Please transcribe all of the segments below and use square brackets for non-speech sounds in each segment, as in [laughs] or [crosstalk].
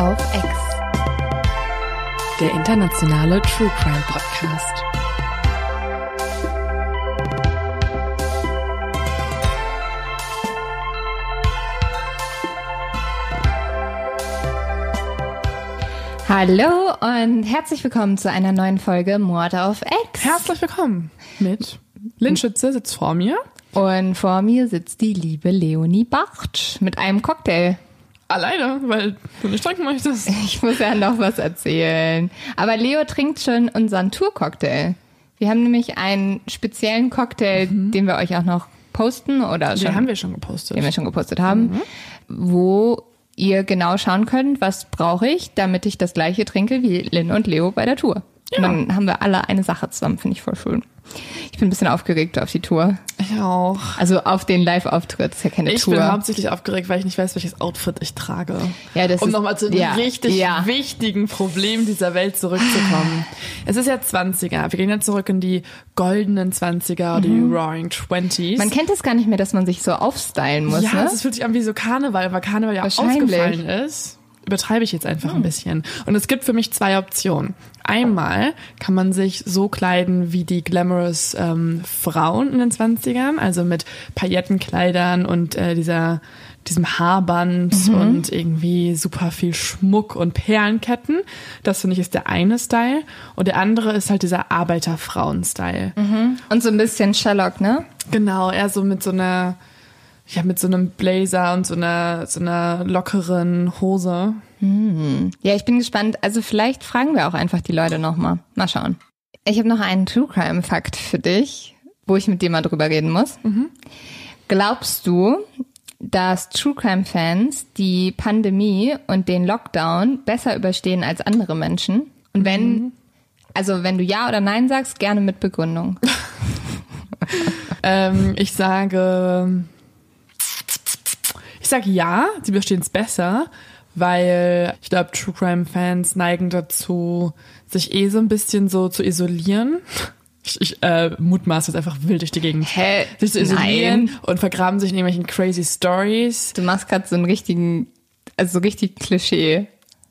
auf Ex. Der internationale True Crime Podcast. Hallo und herzlich willkommen zu einer neuen Folge Mord auf Ex. Herzlich willkommen mit Lynn Schütze sitzt vor mir. Und vor mir sitzt die liebe Leonie Bacht mit einem Cocktail. Alleine, weil du nicht trinken möchtest. [laughs] Ich muss ja noch was erzählen. Aber Leo trinkt schon unseren Tour-Cocktail. Wir haben nämlich einen speziellen Cocktail, den wir euch auch noch posten oder schon, Den haben wir schon gepostet. den wir schon gepostet haben, wo ihr genau schauen könnt, was brauche ich, damit ich das gleiche trinke wie Lynn und Leo bei der Tour. Und dann haben wir alle eine Sache zusammen, finde ich voll schön. Ich bin ein bisschen aufgeregt auf die Tour. Ich auch. Also auf den Live-Auftritt, ist ja keine Ich Tour. bin hauptsächlich aufgeregt, weil ich nicht weiß, welches Outfit ich trage. Ja, das um ist- nochmal zu ja, richtig ja. wichtigen Problem dieser Welt zurückzukommen. es ist ja 20er. Wir gehen jetzt zurück in die goldenen 20er oder die Roaring Twenties. Mhm. Man kennt es gar nicht mehr, dass man sich so aufstylen muss, ja, ne? es fühlt sich an wie so Karneval, weil Karneval ja ausgefallen ist. Übertreibe ich jetzt einfach Hm. ein bisschen. Und es gibt für mich zwei Optionen. Einmal kann man sich so kleiden wie die glamorous ähm, Frauen in den 20ern, also mit Paillettenkleidern und äh, dieser diesem Haarband Mhm. und irgendwie super viel Schmuck und Perlenketten. Das finde ich ist der eine Style. Und der andere ist halt dieser Arbeiterfrauen-Style. Und so ein bisschen Sherlock, ne? Genau, eher so mit so einer, ja, mit so einem Blazer und so einer, so einer lockeren Hose. Ja, ich bin gespannt. Also vielleicht fragen wir auch einfach die Leute nochmal. Mal schauen. Ich habe noch einen True Crime Fakt für dich, wo ich mit dir mal drüber reden muss. Glaubst du, dass True Crime Fans die Pandemie und den Lockdown besser überstehen als andere Menschen? Und wenn, also wenn du ja oder nein sagst, gerne mit Begründung. [laughs] Ähm, ich sage, sage ja, sie bestehen es besser, weil ich glaube, True Crime Fans neigen dazu, sich eh so ein bisschen so zu isolieren. Ich, ich äh, mutmaße jetzt einfach wild durch die Gegend. Hä? Sich zu isolieren Nein. und vergraben sich in irgendwelchen crazy Stories. Du machst gerade so einen richtigen, also so richtig Klischee.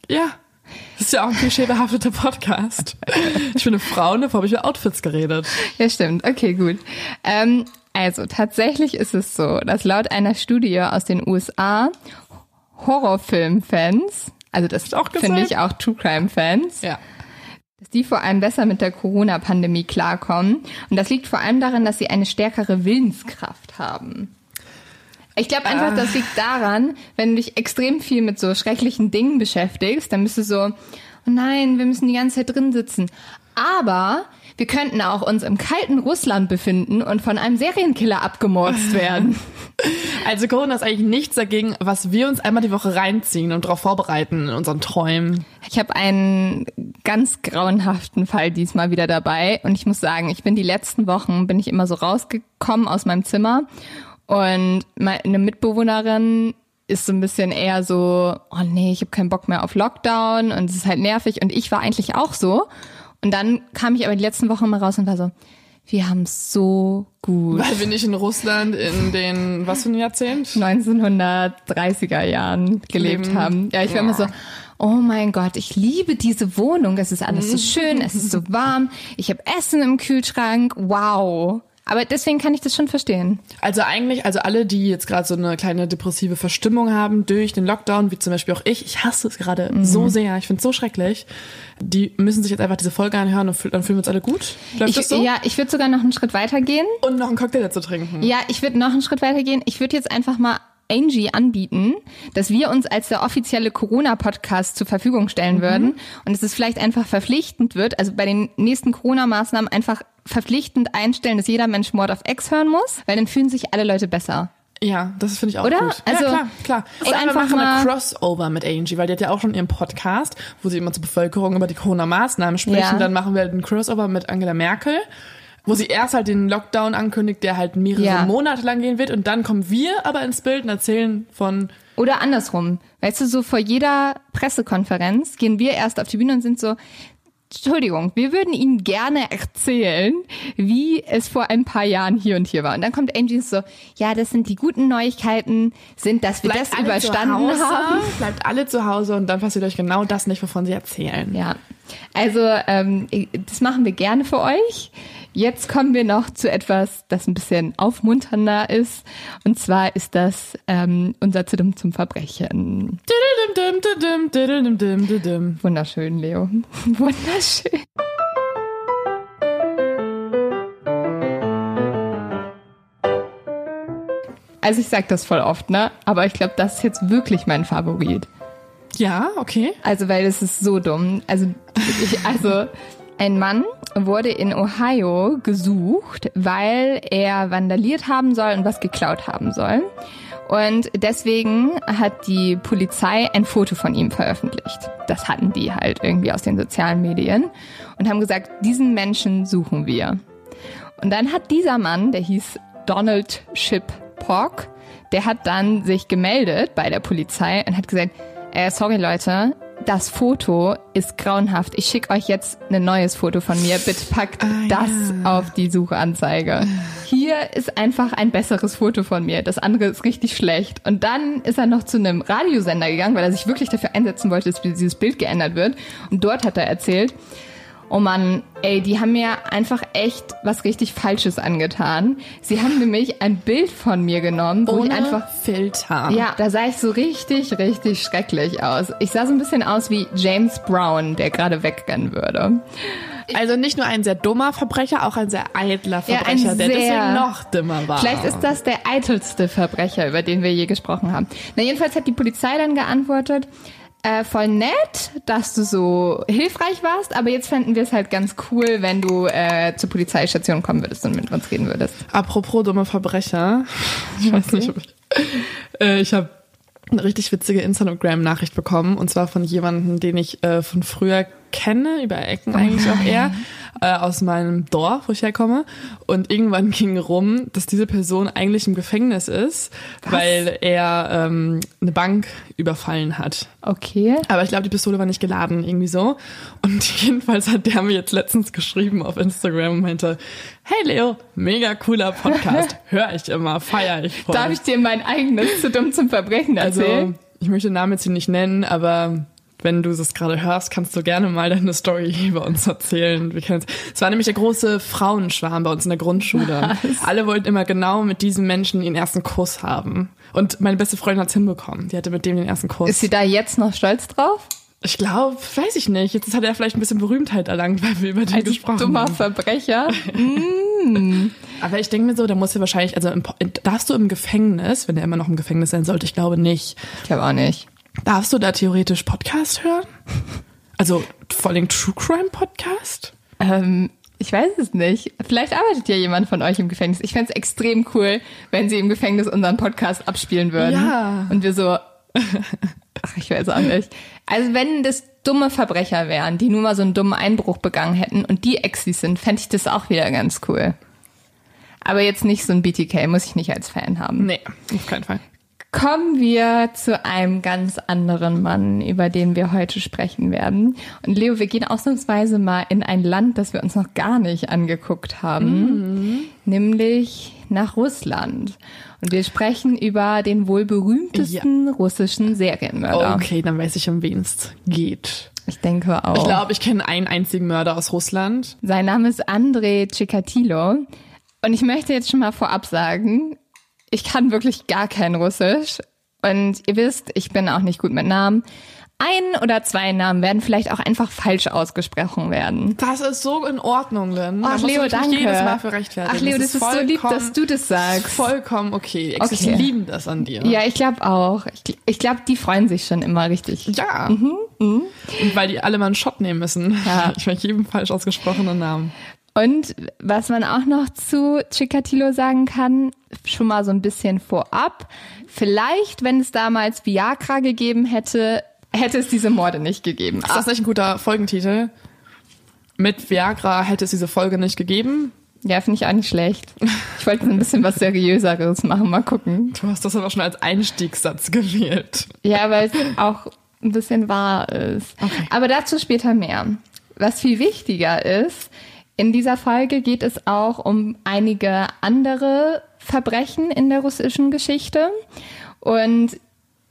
Ja. Das ist ja auch ein klischeebehafteter Podcast. Ich bin eine Frau und davor habe ich über Outfits geredet. Ja, stimmt. Okay, gut. Ähm, also tatsächlich ist es so, dass laut einer Studie aus den USA Horrorfilm-Fans, also das finde ich auch True Crime-Fans, Ja. dass die vor allem besser mit der Corona-Pandemie klarkommen. Und das liegt vor allem daran, dass sie eine stärkere Willenskraft haben. Ich glaube einfach, das liegt daran, wenn du dich extrem viel mit so schrecklichen Dingen beschäftigst, dann bist du so, oh nein, wir müssen die ganze Zeit drin sitzen. Aber wir könnten auch uns im kalten Russland befinden und von einem Serienkiller abgemorst werden. [laughs] Also Corona ist eigentlich nichts dagegen, was wir uns einmal die Woche reinziehen und darauf vorbereiten in unseren Träumen. Ich habe einen ganz grauenhaften Fall diesmal wieder dabei und ich muss sagen, ich bin die letzten Wochen bin ich immer so rausgekommen aus meinem Zimmer und meine Mitbewohnerin ist so ein bisschen eher so, oh nee, ich habe keinen Bock mehr auf Lockdown und es ist halt nervig und ich war eigentlich auch so und dann kam ich aber die letzten Wochen mal raus und war so, wir haben es so gut. Weil wir nicht in Russland in den, was für ein Jahrzehnt? 1930er Jahren gelebt Leben. haben. Ja, ich war immer so, oh mein Gott, ich liebe diese Wohnung. Es ist alles so schön, es ist so warm. Ich habe Essen im Kühlschrank. Wow. Aber deswegen kann ich das schon verstehen. Also eigentlich, also alle, die jetzt gerade so eine kleine depressive Verstimmung haben durch den Lockdown, wie zum Beispiel auch ich, ich hasse es gerade so sehr, ich finde es so schrecklich, die müssen sich jetzt einfach diese Folge anhören und dann fühlen wir uns alle gut. Läuft Ich, das so? Ja, ich würde sogar noch einen Schritt weiter gehen. Und noch einen Cocktail dazu trinken. Ja, ich würde noch einen Schritt weiter gehen. Ich würde jetzt einfach mal Angie anbieten, dass wir uns als der offizielle Corona-Podcast zur Verfügung stellen würden und dass es vielleicht einfach verpflichtend wird, also bei den nächsten Corona-Maßnahmen einfach verpflichtend einstellen, dass jeder Mensch Mord auf Ex hören muss, weil dann fühlen sich alle Leute besser. Ja, das finde ich auch Oder? gut. Also, ja, klar, klar. ey, Oder wir einfach machen mal- eine Crossover mit Angie, weil die hat ja auch schon ihren Podcast, wo sie immer zur Bevölkerung über die Corona-Maßnahmen spricht. Ja. Und dann machen wir halt einen Crossover mit Angela Merkel, wo sie erst halt den Lockdown ankündigt, der halt mehrere Ja. Monate lang gehen wird. Und dann kommen wir aber ins Bild und erzählen von, Oder andersrum. Weißt du, so vor jeder Pressekonferenz gehen wir erst auf die Bühne und sind so, Entschuldigung, wir würden Ihnen gerne erzählen, wie es vor ein paar Jahren hier und hier war. Und dann kommt Angie so, ja, das sind die guten Neuigkeiten, sind, dass wir Bleibt das überstanden Hause, haben. Bleibt alle zu Hause und dann passiert euch genau das nicht, wovon sie erzählen. Ja, also ähm, das machen wir gerne für euch. Jetzt kommen wir noch zu etwas, das ein bisschen aufmunternder ist. Und zwar ist das ähm, unser Zidum zum Verbrechen. Wunderschön, Leo. [laughs] Wunderschön. Also ich sag das voll oft, ne? Aber ich glaube, das ist jetzt wirklich mein Favorit. Ja, okay. Also, weil es ist so dumm. Also, ich, also ein Mann wurde in Ohio gesucht, weil er vandaliert haben soll und was geklaut haben soll. Und deswegen hat die Polizei ein Foto von ihm veröffentlicht. Das hatten die halt irgendwie aus den sozialen Medien und haben gesagt, diesen Menschen suchen wir. Und dann hat dieser Mann, der hieß Donald Ship Pork, der hat dann sich gemeldet bei der Polizei und hat gesagt, äh, sorry Leute, das Foto ist grauenhaft. Ich schicke euch jetzt ein neues Foto von mir. Bitte packt Ah, das ja. auf die Suchanzeige. Hier ist einfach ein besseres Foto von mir. Das andere ist richtig schlecht. Und dann ist er noch zu einem Radiosender gegangen, weil er sich wirklich dafür einsetzen wollte, dass dieses Bild geändert wird. Und dort hat er erzählt, oh Mann, ey, die haben mir einfach echt was richtig Falsches angetan. Sie haben nämlich ein Bild von mir genommen, wo ich Ohne einfach Filter. ja, da sah ich so richtig, richtig schrecklich aus. Ich sah so ein bisschen aus wie James Brown, der gerade wegrennen würde. Also nicht nur ein sehr dummer Verbrecher, auch ein sehr eitler Ja, Verbrecher, der sehr- deswegen noch dümmer war. Vielleicht ist das der eitelste Verbrecher, über den wir je gesprochen haben. Na, jedenfalls hat die Polizei dann geantwortet, äh, voll nett, dass du so hilfreich warst, aber jetzt fänden wir es halt ganz cool, wenn du äh, zur Polizeistation kommen würdest und mit uns reden würdest. Apropos dumme Verbrecher. Ich weiß nicht, ob ich. Äh, ich habe eine richtig witzige Instagram-Nachricht bekommen und zwar von jemandem, den ich äh, von früher kenne, über Ecken eigentlich auch eher, äh, aus meinem Dorf, wo ich herkomme. Und irgendwann [laughs] ging rum, dass diese Person eigentlich im Gefängnis ist, weil er ähm, eine Bank überfallen hat. Okay. Aber ich glaube, die Pistole war nicht geladen, irgendwie so. Und [laughs] jedenfalls hat der mir jetzt letztens geschrieben auf Instagram und meinte, hey Leo, mega cooler Podcast, [laughs] hör ich immer, feier ich voll. Darf ich dir mein eigenes zu dumm zum Verbrechen erzählen? also, ich möchte den Namen jetzt hier nicht nennen, aber wenn du das gerade hörst, kannst du gerne mal deine Story [laughs] bei uns erzählen. Wir kennen es. Es war nämlich der große Frauenschwarm bei uns in der Grundschule. Alle wollten immer genau mit diesem Menschen ihren ersten Kuss haben. Und meine beste Freundin hat's hinbekommen. Die hatte mit dem den ersten Kuss. Ist sie da jetzt noch stolz drauf? Ich glaube, weiß ich nicht. Jetzt hat er vielleicht ein bisschen Berühmtheit erlangt, weil wir über den Als gesprochen dummer haben. Verbrecher. [laughs] Aber ich denke mir so, da muss er wahrscheinlich, also im, darfst du im Gefängnis, wenn er immer noch im Gefängnis sein sollte, ich glaube nicht, Ich glaube auch nicht. darfst du da theoretisch Podcast hören? Also vor allem True Crime Podcast? Ähm, ich weiß es nicht. Vielleicht arbeitet ja jemand von euch im Gefängnis. Ich fänd's extrem cool, wenn sie im Gefängnis unseren Podcast abspielen würden. Ja. Und wir so. [laughs] Ach, ich weiß auch nicht. Also wenn das dumme Verbrecher wären, die nur mal so einen dummen Einbruch begangen hätten und die Exis sind, fände ich das auch wieder ganz cool. Aber jetzt nicht so ein BTK, muss ich nicht als Fan haben. Nee, auf keinen Fall. Kommen wir zu einem ganz anderen Mann, über den wir heute sprechen werden. Und Leo, wir gehen ausnahmsweise mal in ein Land, das wir uns noch gar nicht angeguckt haben, nämlich nach Russland. Und wir sprechen über den wohl berühmtesten russischen Serienmörder. Okay, dann weiß ich, um wen es geht. Ich denke auch. Ich glaube, ich kenne einen einzigen Mörder aus Russland. Sein Name ist Andrei Chikatilo. Und ich möchte jetzt schon mal vorab sagen, ich kann wirklich gar kein Russisch. Und ihr wisst, ich bin auch nicht gut mit Namen. Ein oder zwei Namen werden vielleicht auch einfach falsch ausgesprochen werden. Das ist so in Ordnung, Lynn. Da Ach, du Leo, danke. jedes Mal für rechtfertigen. Ach, Leo, das ist so lieb, dass du das sagst. Vollkommen okay. Exes Okay. lieben das an dir. Ja, ich glaube auch. Ich, ich glaube, die freuen sich schon immer richtig. Ja. Und weil die alle mal einen Shot nehmen müssen. Ja. Ich meine jedem falsch ausgesprochenen Namen. Und was man auch noch zu Chikatilo sagen kann, schon mal so ein bisschen vorab, vielleicht, wenn es damals Viagra gegeben hätte, hätte es diese Morde nicht gegeben. Ist das nicht ein guter Folgentitel? Mit Viagra hätte es diese Folge nicht gegeben. Ja, finde ich auch nicht schlecht. Ich wollte ein bisschen was Seriöseres machen, mal gucken. Du hast das aber schon als Einstiegssatz gewählt. Ja, weil es auch ein bisschen wahr ist. Okay. Aber dazu später mehr. was viel wichtiger ist, in dieser Folge geht es auch um einige andere Verbrechen in der russischen Geschichte. Und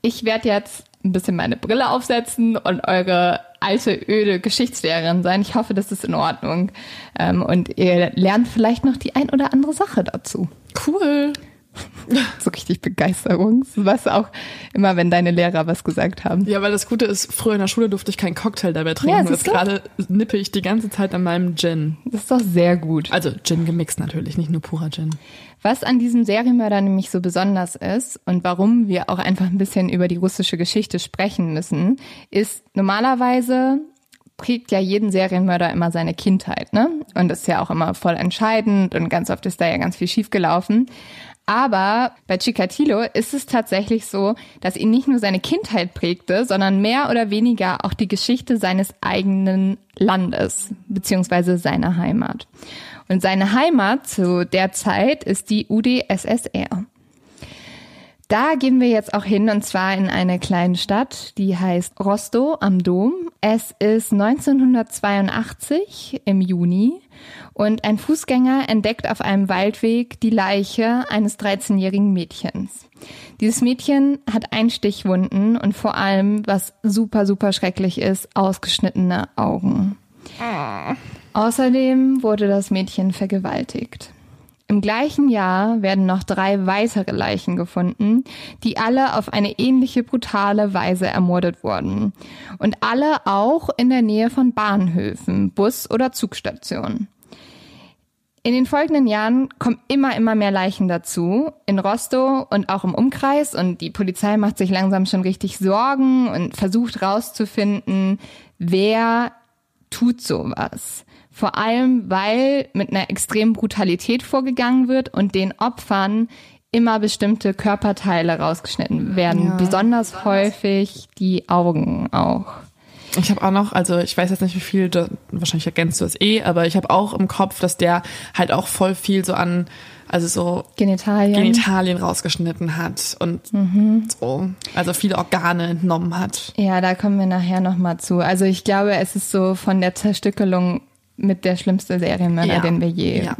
ich werde jetzt ein bisschen meine Brille aufsetzen und eure alte, öde Geschichtslehrerin sein. Ich hoffe, das ist in Ordnung. Ähm, und ihr lernt vielleicht noch die ein oder andere Sache dazu. Cool. [laughs] so richtig Begeisterung. Du auch immer, wenn deine Lehrer was gesagt haben. Ja, weil das Gute ist, früher in der Schule durfte ich keinen Cocktail dabei trinken. Ja, jetzt gerade nippe ich die ganze Zeit an meinem Gin. Das ist doch sehr gut. Also Gin gemixt natürlich, nicht nur purer Gin. Was an diesem Serienmörder nämlich so besonders ist und warum wir auch einfach ein bisschen über die russische Geschichte sprechen müssen, ist normalerweise prägt ja jeden Serienmörder immer seine Kindheit, ne? Und das ist ja auch immer voll entscheidend und ganz oft ist da ja ganz viel schiefgelaufen. Aber bei Chikatilo ist es tatsächlich so, dass ihn nicht nur seine Kindheit prägte, sondern mehr oder weniger auch die Geschichte seines eigenen Landes beziehungsweise seiner Heimat. Und seine Heimat zu der Zeit ist die UdSSR. Da gehen wir jetzt auch hin und zwar in eine kleine Stadt, die heißt Rostow am Dom. Es ist 1982 im Juni und ein Fußgänger entdeckt auf einem Waldweg die Leiche eines 13-jährigen Mädchens. Dieses Mädchen hat Einstichwunden und vor allem, was super, super schrecklich ist, ausgeschnittene Augen. Ah. Außerdem wurde das Mädchen vergewaltigt. Im gleichen Jahr werden noch drei weitere Leichen gefunden, die alle auf eine ähnliche brutale Weise ermordet wurden. Und alle auch in der Nähe von Bahnhöfen, Bus- oder Zugstationen. In den folgenden Jahren kommen immer, immer mehr Leichen dazu. In Rostow und auch im Umkreis. Und die Polizei macht sich langsam schon richtig Sorgen und versucht rauszufinden, wer tut sowas. Vor allem, weil mit einer extremen Brutalität vorgegangen wird und den Opfern immer bestimmte Körperteile rausgeschnitten werden. Ja. Besonders häufig die Augen auch. Ich habe auch noch, also ich weiß jetzt nicht, wie viel, du, wahrscheinlich ergänzt du es eh, aber ich habe auch im Kopf, dass der halt auch voll viel so an, also so Genitalien, Genitalien rausgeschnitten hat und mhm. so, also viele Organe entnommen hat. Ja, da kommen wir nachher nochmal zu. Also ich glaube, es ist so von der Zerstückelung mit der schlimmste Serienmörder, ja. den wir je. Ja.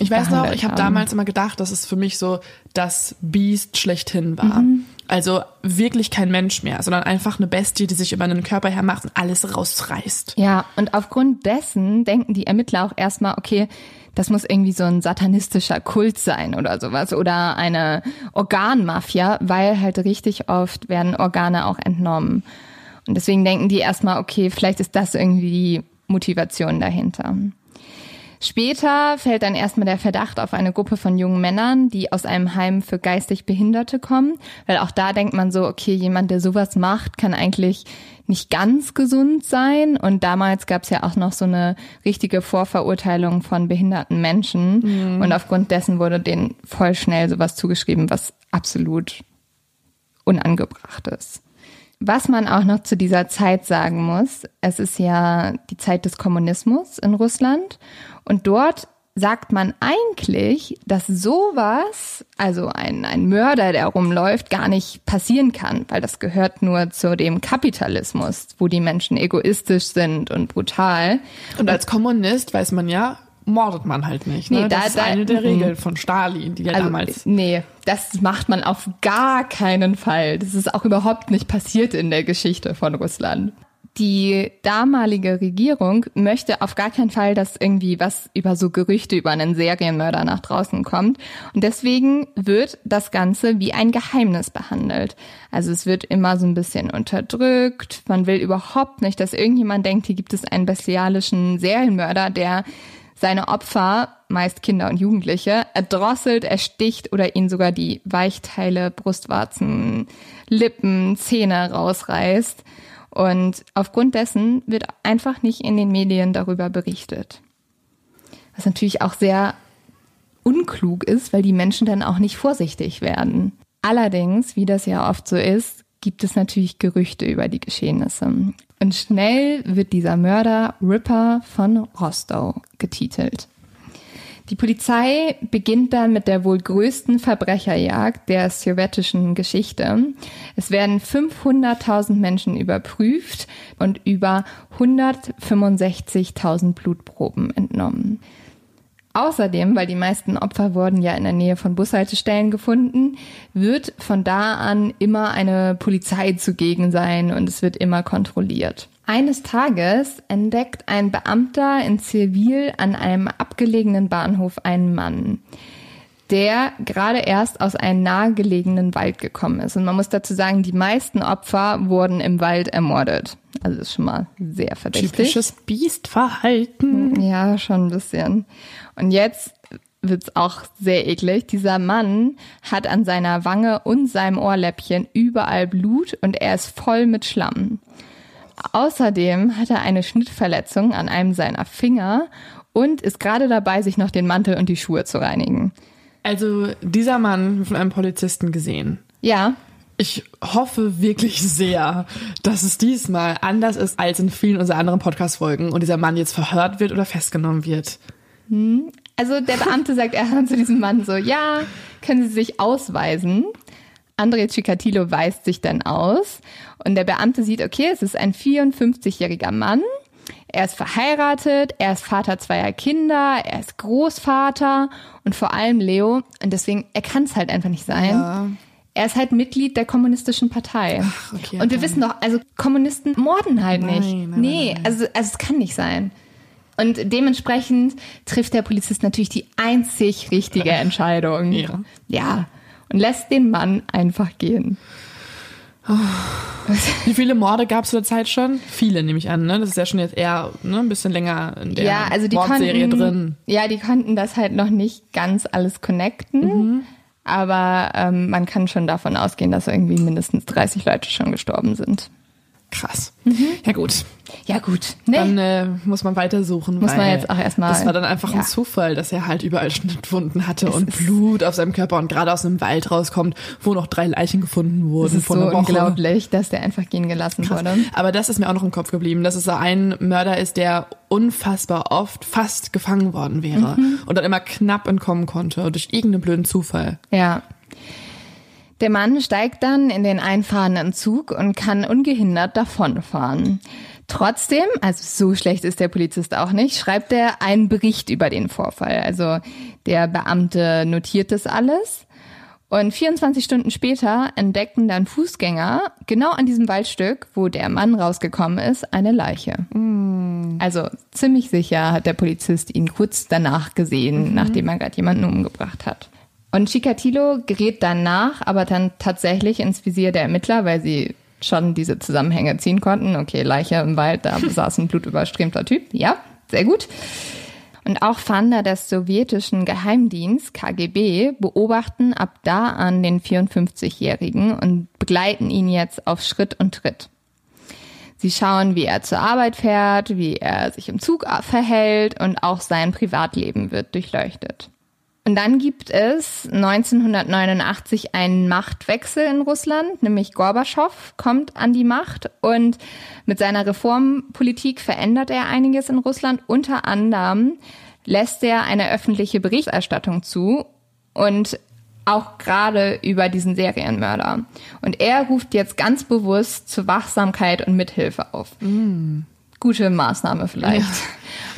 Ich weiß noch, ich habe damals immer gedacht, dass es für mich so das Beast schlechthin war. Mhm. Also wirklich kein Mensch mehr, sondern einfach eine Bestie, die sich über einen Körper hermacht und alles rausreißt. Ja, und aufgrund dessen denken die Ermittler auch erstmal, okay, das muss irgendwie so ein satanistischer Kult sein oder sowas oder eine Organmafia, weil halt richtig oft werden Organe auch entnommen. Und deswegen denken die erstmal, okay, vielleicht ist das irgendwie die Motivation dahinter. Später fällt dann erstmal der Verdacht auf eine Gruppe von jungen Männern, die aus einem Heim für geistig Behinderte kommen, weil auch da denkt man so, okay, jemand, der sowas macht, kann eigentlich nicht ganz gesund sein. Und damals gab es ja auch noch so eine richtige Vorverurteilung von behinderten Menschen. Mhm. Und aufgrund dessen wurde denen voll schnell sowas zugeschrieben, was absolut unangebracht ist. Was man auch noch zu dieser Zeit sagen muss, es ist ja die Zeit des Kommunismus in Russland und dort sagt man eigentlich, dass sowas, also ein, ein Mörder, der rumläuft, gar nicht passieren kann, weil das gehört nur zu dem Kapitalismus, wo die Menschen egoistisch sind und brutal. Und als Kommunist weiß man ja, mordet man halt nicht. Ne? Nee, das da, ist da, eine der Regeln von Stalin, die ja also, damals. Nee, das macht man auf gar keinen Fall. Das ist auch überhaupt nicht passiert in der Geschichte von Russland. Die damalige Regierung möchte auf gar keinen Fall, dass irgendwie was über so Gerüchte über einen Serienmörder nach draußen kommt. Und deswegen wird das Ganze wie ein Geheimnis behandelt. Also es wird immer so ein bisschen unterdrückt. Man will überhaupt nicht, dass irgendjemand denkt, hier gibt es einen bestialischen Serienmörder, der seine Opfer, meist Kinder und Jugendliche, erdrosselt, ersticht oder ihnen sogar die Weichteile, Brustwarzen, Lippen, Zähne rausreißt. Und aufgrund dessen wird einfach nicht in den Medien darüber berichtet. Was natürlich auch sehr unklug ist, weil die Menschen dann auch nicht vorsichtig werden. Allerdings, wie das ja oft so ist, gibt es natürlich Gerüchte über die Geschehnisse. Und schnell wird dieser Mörder Ripper von Rostow getitelt. Die Polizei beginnt dann mit der wohl größten Verbrecherjagd der sowjetischen Geschichte. Es werden 500.000 Menschen überprüft und über 165.000 Blutproben entnommen. Außerdem, weil die meisten Opfer wurden ja in der Nähe von Bushaltestellen gefunden, wird von da an immer eine Polizei zugegen sein und es wird immer kontrolliert. Eines Tages entdeckt ein Beamter in Zivil an einem abgelegenen Bahnhof einen Mann, der gerade erst aus einem nahegelegenen Wald gekommen ist. Und man muss dazu sagen, die meisten Opfer wurden im Wald ermordet. Also das ist schon mal sehr verdächtig. Typisches Biestverhalten. Ja, schon ein bisschen. Und jetzt wird's auch sehr eklig. Dieser Mann hat an seiner Wange und seinem Ohrläppchen überall Blut und er ist voll mit Schlamm. Außerdem hat er eine Schnittverletzung an einem seiner Finger und ist gerade dabei, sich noch den Mantel und die Schuhe zu reinigen. Also dieser Mann von einem Polizisten gesehen. Ja, Ich hoffe wirklich sehr, dass es diesmal anders ist als in vielen unserer anderen Podcast-Folgen und dieser Mann jetzt verhört wird oder festgenommen wird. also der Beamte sagt erstmal zu diesem Mann so, ja, können Sie sich ausweisen? André Cicatillo weist sich dann aus und der Beamte sieht, okay, es ist ein 54-jähriger Mann. Er ist verheiratet, er ist Vater zweier Kinder, er ist Großvater und vor allem Leo. Und deswegen, er kann es halt einfach nicht sein. Ja. Er ist halt Mitglied der kommunistischen Partei. okay, und wir okay. wissen doch, also Kommunisten morden halt Nein, nicht. nein, nein, nee, nein. Also, also es kann nicht sein. Und dementsprechend trifft der Polizist natürlich die einzig richtige [laughs] Entscheidung. Ja. Ja. Und lässt den Mann einfach gehen. Wie viele Morde gab es zu der Zeit schon? Viele, nehme ich an. Ne? Das ist ja schon jetzt eher ne, ein bisschen länger in der ja, also die Mordserie konnten, drin. Ja, die konnten das halt noch nicht ganz alles connecten. Mhm. Aber ähm, man kann schon davon ausgehen, dass irgendwie mindestens 30 Leute schon gestorben sind. Krass. Ja gut, Ja gut, ne? dann äh, muss man weitersuchen. Muss man jetzt auch erstmal- Das war dann einfach ja. ein Zufall, dass er halt überall [laughs] Schnittwunden hatte und ist- Blut auf seinem Körper und gerade aus einem Wald rauskommt, wo noch drei Leichen gefunden Es wurden ist vor so unglaublich, dass der einfach gehen gelassen Krass. wurde. Aber das ist mir auch noch im Kopf geblieben, dass es so ein Mörder ist, der unfassbar oft fast gefangen worden wäre Mhm. und dann immer knapp entkommen konnte durch irgendeinen blöden Zufall. Ja. Der Mann steigt dann in den einfahrenden Zug und kann ungehindert davonfahren. Trotzdem, also so schlecht ist der Polizist auch nicht, schreibt er einen Bericht über den Vorfall. Also der Beamte notiert das alles. Und 24 Stunden später entdeckten dann Fußgänger genau an diesem Waldstück, wo der Mann rausgekommen ist, eine Leiche. Also ziemlich sicher hat der Polizist ihn kurz danach gesehen, nachdem er gerade jemanden umgebracht hat. Und Chikatilo gerät danach aber dann tatsächlich ins Visier der Ermittler, weil sie schon diese Zusammenhänge ziehen konnten. Okay, Leiche im Wald, da [laughs] saß ein blutüberströmter Typ. Ja, sehr gut. Und auch Fahnder des sowjetischen Geheimdienst KGB beobachten ab da an den 54-Jährigen und begleiten ihn jetzt auf Schritt und Tritt. Sie schauen, wie er zur Arbeit fährt, wie er sich im Zug verhält und auch sein Privatleben wird durchleuchtet. Und dann gibt es 1989 einen Machtwechsel in Russland, nämlich Gorbatschow kommt an die Macht und mit seiner Reformpolitik verändert er einiges in Russland. Unter anderem lässt er eine öffentliche Berichterstattung zu und auch gerade über diesen Serienmörder. Und er ruft jetzt ganz bewusst zur Wachsamkeit und Mithilfe auf. Gute Maßnahme vielleicht.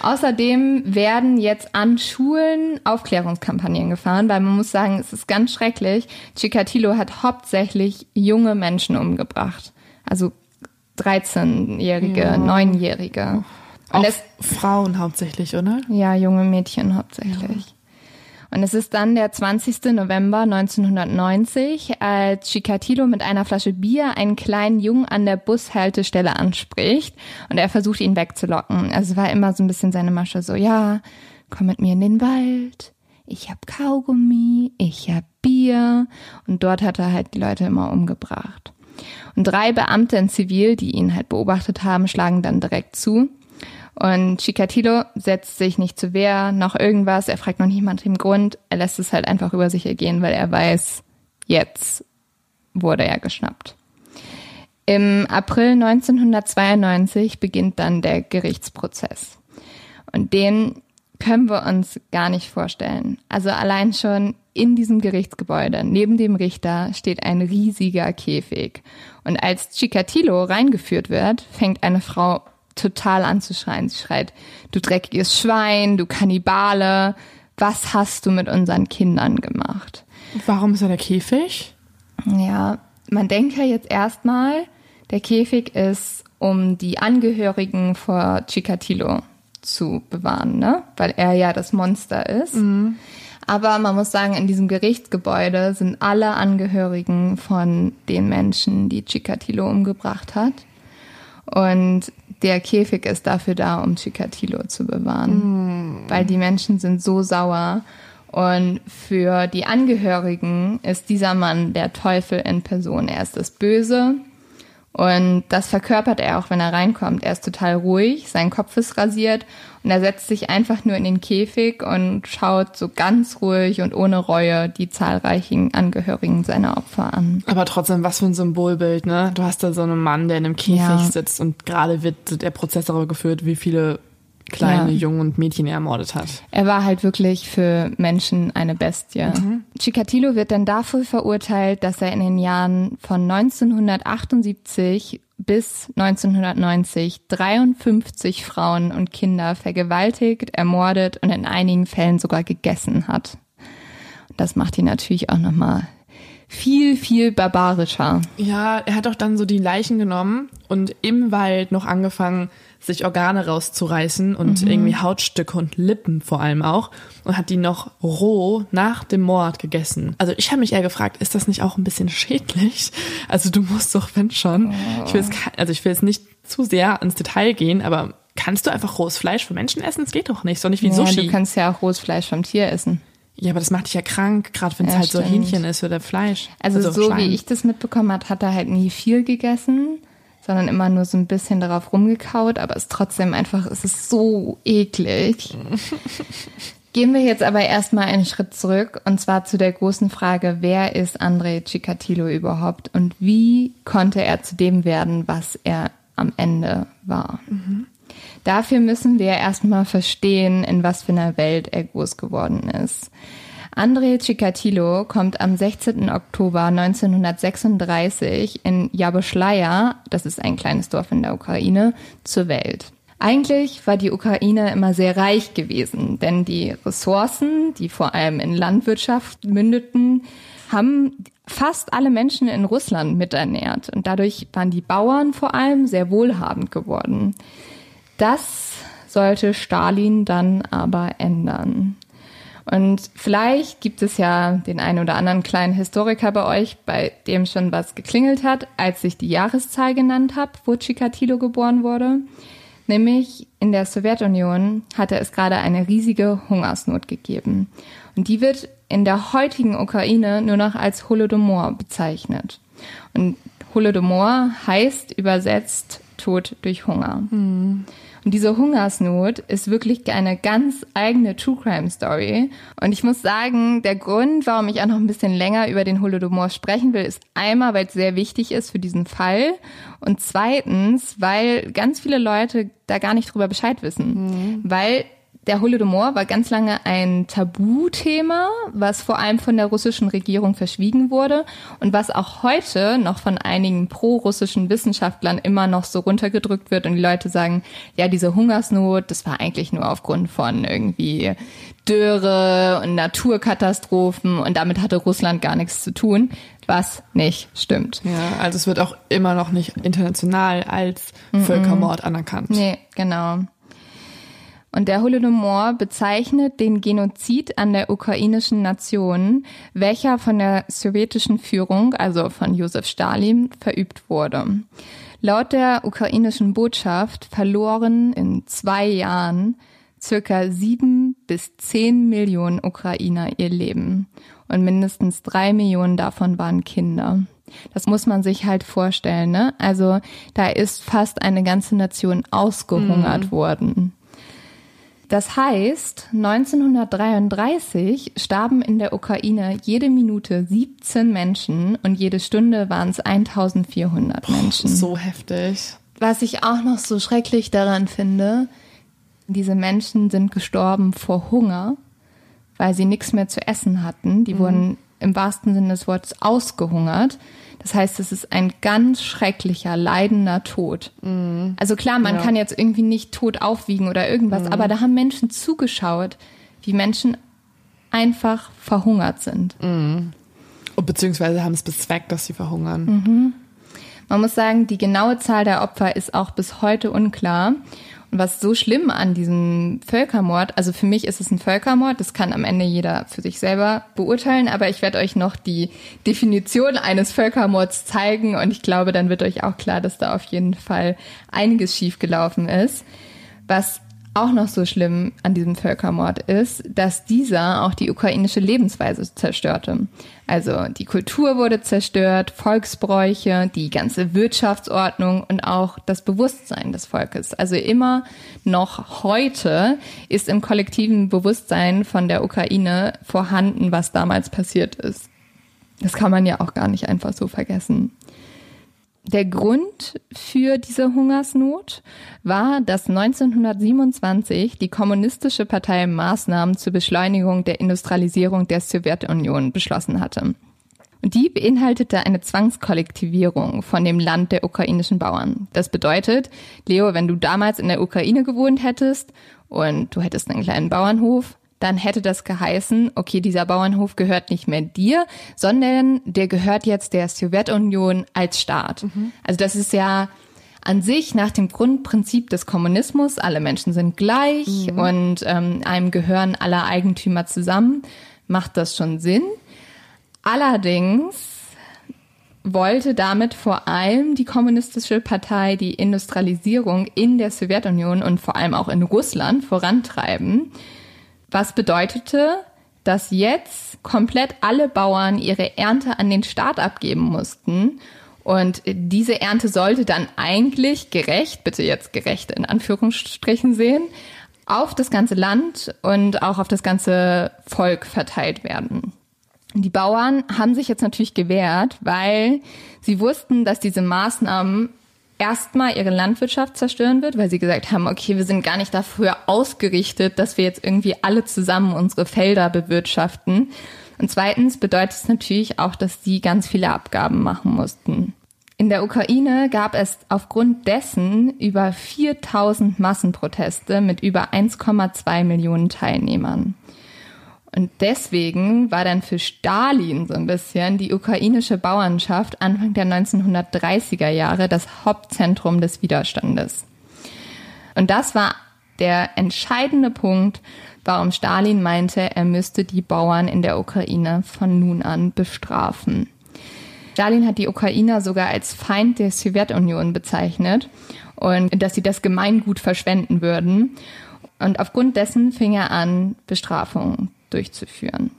Außerdem werden jetzt an Schulen Aufklärungskampagnen gefahren, weil man muss sagen, es ist ganz schrecklich. Chikatilo hat hauptsächlich junge Menschen umgebracht. Also 13-Jährige, Ja. 9-Jährige. Auch Frauen hauptsächlich, oder? ja, junge Mädchen hauptsächlich. Und es ist dann der 20. November 1990, als Chikatilo mit einer Flasche Bier einen kleinen Jungen an der Bushaltestelle anspricht und er versucht ihn wegzulocken. Also es war immer so ein bisschen seine Masche so, ja, komm mit mir in den Wald, ich hab Kaugummi, ich hab Bier und dort hat er halt die Leute immer umgebracht. Und drei Beamte in Zivil, die ihn halt beobachtet haben, schlagen dann direkt zu. Und Chikatilo setzt sich nicht zu Wehr, noch irgendwas. Er fragt noch nach dem Grund. Er lässt es halt einfach über sich ergehen, weil er weiß, jetzt wurde er geschnappt. Im April 1992 beginnt dann der Gerichtsprozess. Und den können wir uns gar nicht vorstellen. Also allein schon in diesem Gerichtsgebäude neben dem Richter steht ein riesiger Käfig. Und als Chikatilo reingeführt wird, fängt eine Frau total an zu schreien. Sie schreit, du dreckiges Schwein, du Kannibale, was hast du mit unseren Kindern gemacht? Warum ist da der Käfig? Ja, man denkt ja jetzt erstmal, der Käfig ist, um die Angehörigen vor Chikatilo zu bewahren, ne? Weil er ja das Monster ist. Mhm. Aber man muss sagen, in diesem Gerichtsgebäude sind alle Angehörigen von den Menschen, die Chikatilo umgebracht hat. Und der Käfig ist dafür da, um Chikatilo zu bewahren. Mm. Weil die Menschen sind so sauer. Und für die Angehörigen ist dieser Mann der Teufel in Person. Er ist das Böse. Und das verkörpert er auch, wenn er reinkommt. Er ist total ruhig, sein Kopf ist rasiert und er setzt sich einfach nur in den Käfig und schaut so ganz ruhig und ohne Reue die zahlreichen Angehörigen seiner Opfer an. Aber trotzdem, was für ein Symbolbild, ne? Du hast da so einen Mann, der in einem Käfig ja. sitzt und gerade wird der Prozess darüber geführt, wie viele kleine ja. Jungen und Mädchen er ermordet hat. Er war halt wirklich für Menschen eine Bestie. Mhm. Chikatilo wird dann dafür verurteilt, dass er in den Jahren von 1978 bis 1990 53 Frauen und Kinder vergewaltigt, ermordet und in einigen Fällen sogar gegessen hat. das macht ihn natürlich auch nochmal viel, viel barbarischer. Ja, er hat auch dann so die Leichen genommen und im Wald noch angefangen, sich Organe rauszureißen und mhm. irgendwie Hautstücke und Lippen vor allem auch und hat die noch roh nach dem Mord gegessen. Also ich habe mich eher gefragt, ist das nicht auch ein bisschen schädlich? Also du musst doch, wenn schon, oh. ich will jetzt, also ich will jetzt nicht zu sehr ins Detail gehen, aber kannst du einfach rohes Fleisch von Menschen essen? Das geht doch nicht, so nicht wie ja, Sushi. Du kannst ja auch rohes Fleisch vom Tier essen. Ja, aber das macht dich ja krank, gerade wenn es ja, halt stimmt. so Hähnchen ist oder Fleisch. Also, also so Schwein. wie ich das mitbekommen hat, hat er halt nie viel gegessen sondern immer nur so ein bisschen darauf rumgekaut, aber es ist trotzdem einfach, es ist so eklig. [laughs] Gehen wir jetzt aber erstmal einen Schritt zurück und zwar zu der großen Frage, wer ist André Cicatillo überhaupt und wie konnte er zu dem werden, was er am Ende war? Mhm. Dafür müssen wir erstmal verstehen, in was für einer Welt er groß geworden ist. André Cicatillo kommt am 16. Oktober 1936 in Jaboschlaja, das ist ein kleines Dorf in der Ukraine, zur Welt. Eigentlich war die Ukraine immer sehr reich gewesen, denn die Ressourcen, die vor allem in Landwirtschaft mündeten, haben fast alle Menschen in Russland miternährt und dadurch waren die Bauern vor allem sehr wohlhabend geworden. Das sollte Stalin dann aber ändern. Und vielleicht gibt es ja den einen oder anderen kleinen Historiker bei euch, bei dem schon was geklingelt hat, als ich die Jahreszahl genannt habe, wo Chikatilo geboren wurde. Nämlich in der Sowjetunion hatte es gerade eine riesige Hungersnot gegeben. Und die wird in der heutigen Ukraine nur noch als Holodomor bezeichnet. Und Holodomor heißt übersetzt Tod durch Hunger. Hm. Und diese Hungersnot ist wirklich eine ganz eigene True Crime Story. Und ich muss sagen, der Grund, warum ich auch noch ein bisschen länger über den Holodomor sprechen will, ist einmal, weil es sehr wichtig ist für diesen Fall. Und zweitens, weil ganz viele Leute da gar nicht drüber Bescheid wissen. Mhm. Weil der Holodomor war ganz lange ein Tabuthema, was vor allem von der russischen Regierung verschwiegen wurde und was auch heute noch von einigen pro-russischen Wissenschaftlern immer noch so runtergedrückt wird und die Leute sagen, ja, diese Hungersnot, das war eigentlich nur aufgrund von irgendwie Dürre und Naturkatastrophen und damit hatte Russland gar nichts zu tun, was nicht stimmt. Ja, also es wird auch immer noch nicht international als Völkermord anerkannt. Nee, genau. Und der Holodomor bezeichnet den Genozid an der ukrainischen Nation, welcher von der sowjetischen Führung, also von Josef Stalin, verübt wurde. Laut der ukrainischen Botschaft verloren in zwei Jahren circa sieben bis zehn Millionen Ukrainer ihr Leben und mindestens drei Millionen davon waren Kinder. Das muss man sich halt vorstellen, ne? Also da ist fast eine ganze Nation ausgehungert mm. worden. Das heißt, 1933 starben in der Ukraine jede Minute 17 Menschen und jede Stunde waren es 1400 Menschen. So heftig. Was ich auch noch so schrecklich daran finde, Diese Menschen sind gestorben vor Hunger, weil sie nichts mehr zu essen hatten. Die mhm. wurden im wahrsten Sinne des Wortes ausgehungert. Das heißt, es ist ein ganz schrecklicher, leidender Tod. Mhm. Also klar, man ja. kann jetzt irgendwie nicht tot aufwiegen oder irgendwas, mhm. aber da haben Menschen zugeschaut, wie Menschen einfach verhungert sind. Mhm. Beziehungsweise haben es bezweckt, dass sie verhungern. Mhm. Man muss sagen, die genaue Zahl der Opfer ist auch bis heute unklar. Was so schlimm an diesem Völkermord, also für mich ist es ein Völkermord, das kann am Ende jeder für sich selber beurteilen, aber ich werde euch noch die Definition eines Völkermords zeigen und ich glaube, dann wird euch auch klar, dass da auf jeden Fall einiges schiefgelaufen ist. Was auch noch so schlimm an diesem Völkermord ist, dass dieser auch die ukrainische Lebensweise zerstörte. Also die Kultur wurde zerstört, Volksbräuche, die ganze Wirtschaftsordnung und auch das Bewusstsein des Volkes. Also immer noch heute ist im kollektiven Bewusstsein von der Ukraine vorhanden, was damals passiert ist. Das kann man ja auch gar nicht einfach so vergessen. Der Grund für diese Hungersnot war, dass 1927 die Kommunistische Partei Maßnahmen zur Beschleunigung der Industrialisierung der Sowjetunion beschlossen hatte. Und die beinhaltete eine Zwangskollektivierung von dem Land der ukrainischen Bauern. Das bedeutet, Leo, wenn du damals in der Ukraine gewohnt hättest und du hättest einen kleinen Bauernhof, dann hätte das geheißen, okay, dieser Bauernhof gehört nicht mehr dir, sondern der gehört jetzt der Sowjetunion als Staat. Mhm. Also das ist ja an sich nach dem Grundprinzip des Kommunismus, alle Menschen sind gleich mhm. und ähm, einem gehören alle Eigentümer zusammen, macht das schon Sinn. Allerdings wollte damit vor allem die kommunistische Partei die Industrialisierung in der Sowjetunion und vor allem auch in Russland vorantreiben was bedeutete, dass jetzt komplett alle Bauern ihre Ernte an den Staat abgeben mussten. Und diese Ernte sollte dann eigentlich gerecht, bitte jetzt gerecht in Anführungsstrichen sehen, auf das ganze Land und auch auf das ganze Volk verteilt werden. Die Bauern haben sich jetzt natürlich gewehrt, weil sie wussten, dass diese Maßnahmen erstmal ihre Landwirtschaft zerstören wird, weil sie gesagt haben, okay, wir sind gar nicht dafür ausgerichtet, dass wir jetzt irgendwie alle zusammen unsere Felder bewirtschaften. Und zweitens bedeutet es natürlich auch, dass die ganz viele Abgaben machen mussten. In der Ukraine gab es aufgrund dessen über 4000 Massenproteste mit über 1,2 Millionen Teilnehmern. Und deswegen war dann für Stalin so ein bisschen die ukrainische Bauernschaft Anfang der 1930er Jahre das Hauptzentrum des Widerstandes. Und das war der entscheidende Punkt, warum Stalin meinte, er müsste die Bauern in der Ukraine von nun an bestrafen. Stalin hat die Ukrainer sogar als Feind der Sowjetunion bezeichnet und dass sie das Gemeingut verschwenden würden. Und aufgrund dessen fing er an, Bestrafungen durchzuführen.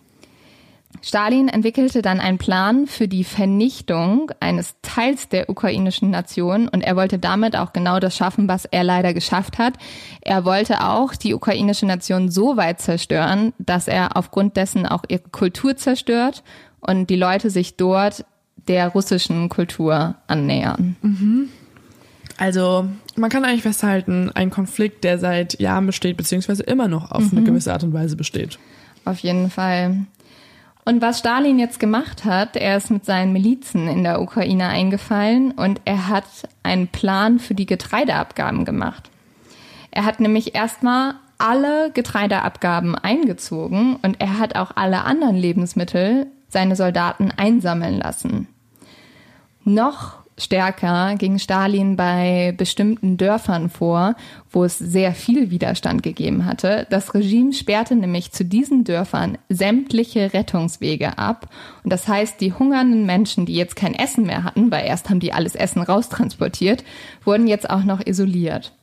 Stalin entwickelte dann einen Plan für die Vernichtung eines Teils der ukrainischen Nation und er wollte damit auch genau das schaffen, was er leider geschafft hat. Er wollte auch die ukrainische Nation so weit zerstören, dass er aufgrund dessen auch ihre Kultur zerstört und die Leute sich dort der russischen Kultur annähern. Mhm. Also man kann eigentlich festhalten, ein Konflikt, der seit Jahren besteht, beziehungsweise immer noch auf mhm. eine gewisse Art und Weise besteht. Auf jeden Fall. Und was Stalin jetzt gemacht hat, er ist mit seinen Milizen in der Ukraine eingefallen und er hat einen Plan für die Getreideabgaben gemacht. Er hat nämlich erstmal alle Getreideabgaben eingezogen und er hat auch alle anderen Lebensmittel seine Soldaten einsammeln lassen. Noch stärker ging Stalin bei bestimmten Dörfern vor, wo es sehr viel Widerstand gegeben hatte. Das Regime sperrte nämlich zu diesen Dörfern sämtliche Rettungswege ab. Und das heißt, die hungernden Menschen, die jetzt kein Essen mehr hatten, weil erst haben die alles Essen raustransportiert, wurden jetzt auch noch isoliert.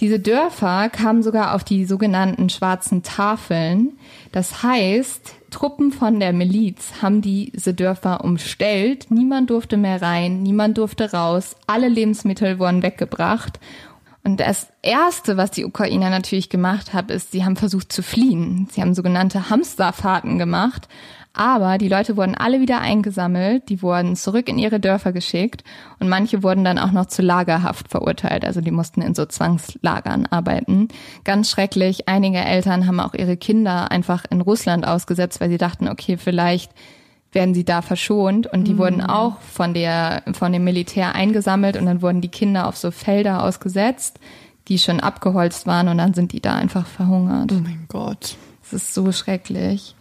Diese Dörfer kamen sogar auf die sogenannten schwarzen Tafeln. Das heißt, Truppen von der Miliz haben diese Dörfer umstellt. Niemand durfte mehr rein, niemand durfte raus. Alle Lebensmittel wurden weggebracht. Und das Erste, was die Ukrainer natürlich gemacht haben, ist, sie haben versucht zu fliehen. Sie haben sogenannte Hamsterfahrten gemacht. Aber die Leute wurden alle wieder eingesammelt, die wurden zurück in ihre Dörfer geschickt und manche wurden dann auch noch zu Lagerhaft verurteilt. Also die mussten in so Zwangslagern arbeiten. Ganz schrecklich. Einige Eltern haben auch ihre Kinder einfach in Russland ausgesetzt, weil sie dachten, okay, vielleicht werden sie da verschont und die mhm. wurden auch von der von dem Militär eingesammelt und dann wurden die Kinder auf so Felder ausgesetzt, die schon abgeholzt waren und dann sind die da einfach verhungert. Oh mein Gott. Das ist so schrecklich.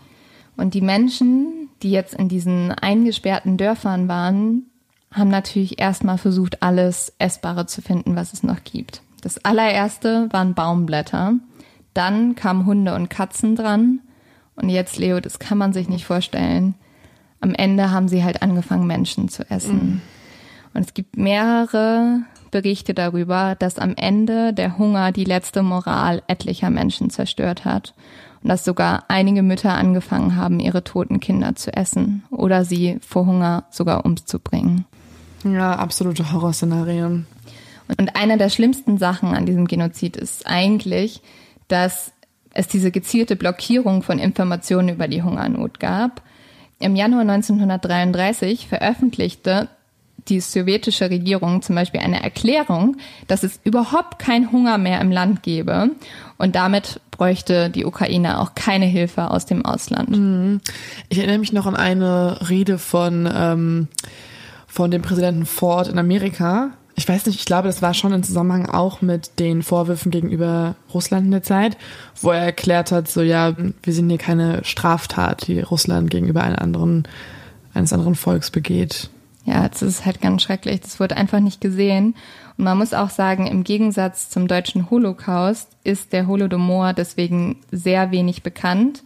Und die Menschen, die jetzt in diesen eingesperrten Dörfern waren, haben natürlich erstmal versucht, alles Essbare zu finden, was es noch gibt. Das allererste waren Baumblätter. Dann kamen Hunde und Katzen dran. Und jetzt, Leo, das kann man sich nicht vorstellen. Am Ende haben sie halt angefangen, Menschen zu essen. Mhm. Und es gibt mehrere Berichte darüber, dass am Ende der Hunger die letzte Moral etlicher Menschen zerstört hat und dass sogar einige Mütter angefangen haben, ihre toten Kinder zu essen oder sie vor Hunger sogar umzubringen. Ja, absolute Horrorszenarien. Und eine der schlimmsten Sachen an diesem Genozid ist eigentlich, dass es diese gezielte Blockierung von Informationen über die Hungernot gab. Im Januar 1933 veröffentlichte die sowjetische Regierung zum Beispiel eine Erklärung, dass es überhaupt keinen Hunger mehr im Land gebe und damit bräuchte die Ukraine auch keine Hilfe aus dem Ausland. Ich erinnere mich noch an eine Rede von, ähm, von dem Präsidenten Ford in Amerika. Ich weiß nicht, ich glaube, das war schon im Zusammenhang auch mit den Vorwürfen gegenüber Russland in der Zeit, wo er erklärt hat, so ja, wir sind hier keine Straftat, die Russland gegenüber einem anderen, eines anderen Volks begeht. Ja, das ist halt ganz schrecklich. Das wurde einfach nicht gesehen. Und man muss auch sagen, im Gegensatz zum deutschen Holocaust ist der Holodomor deswegen sehr wenig bekannt.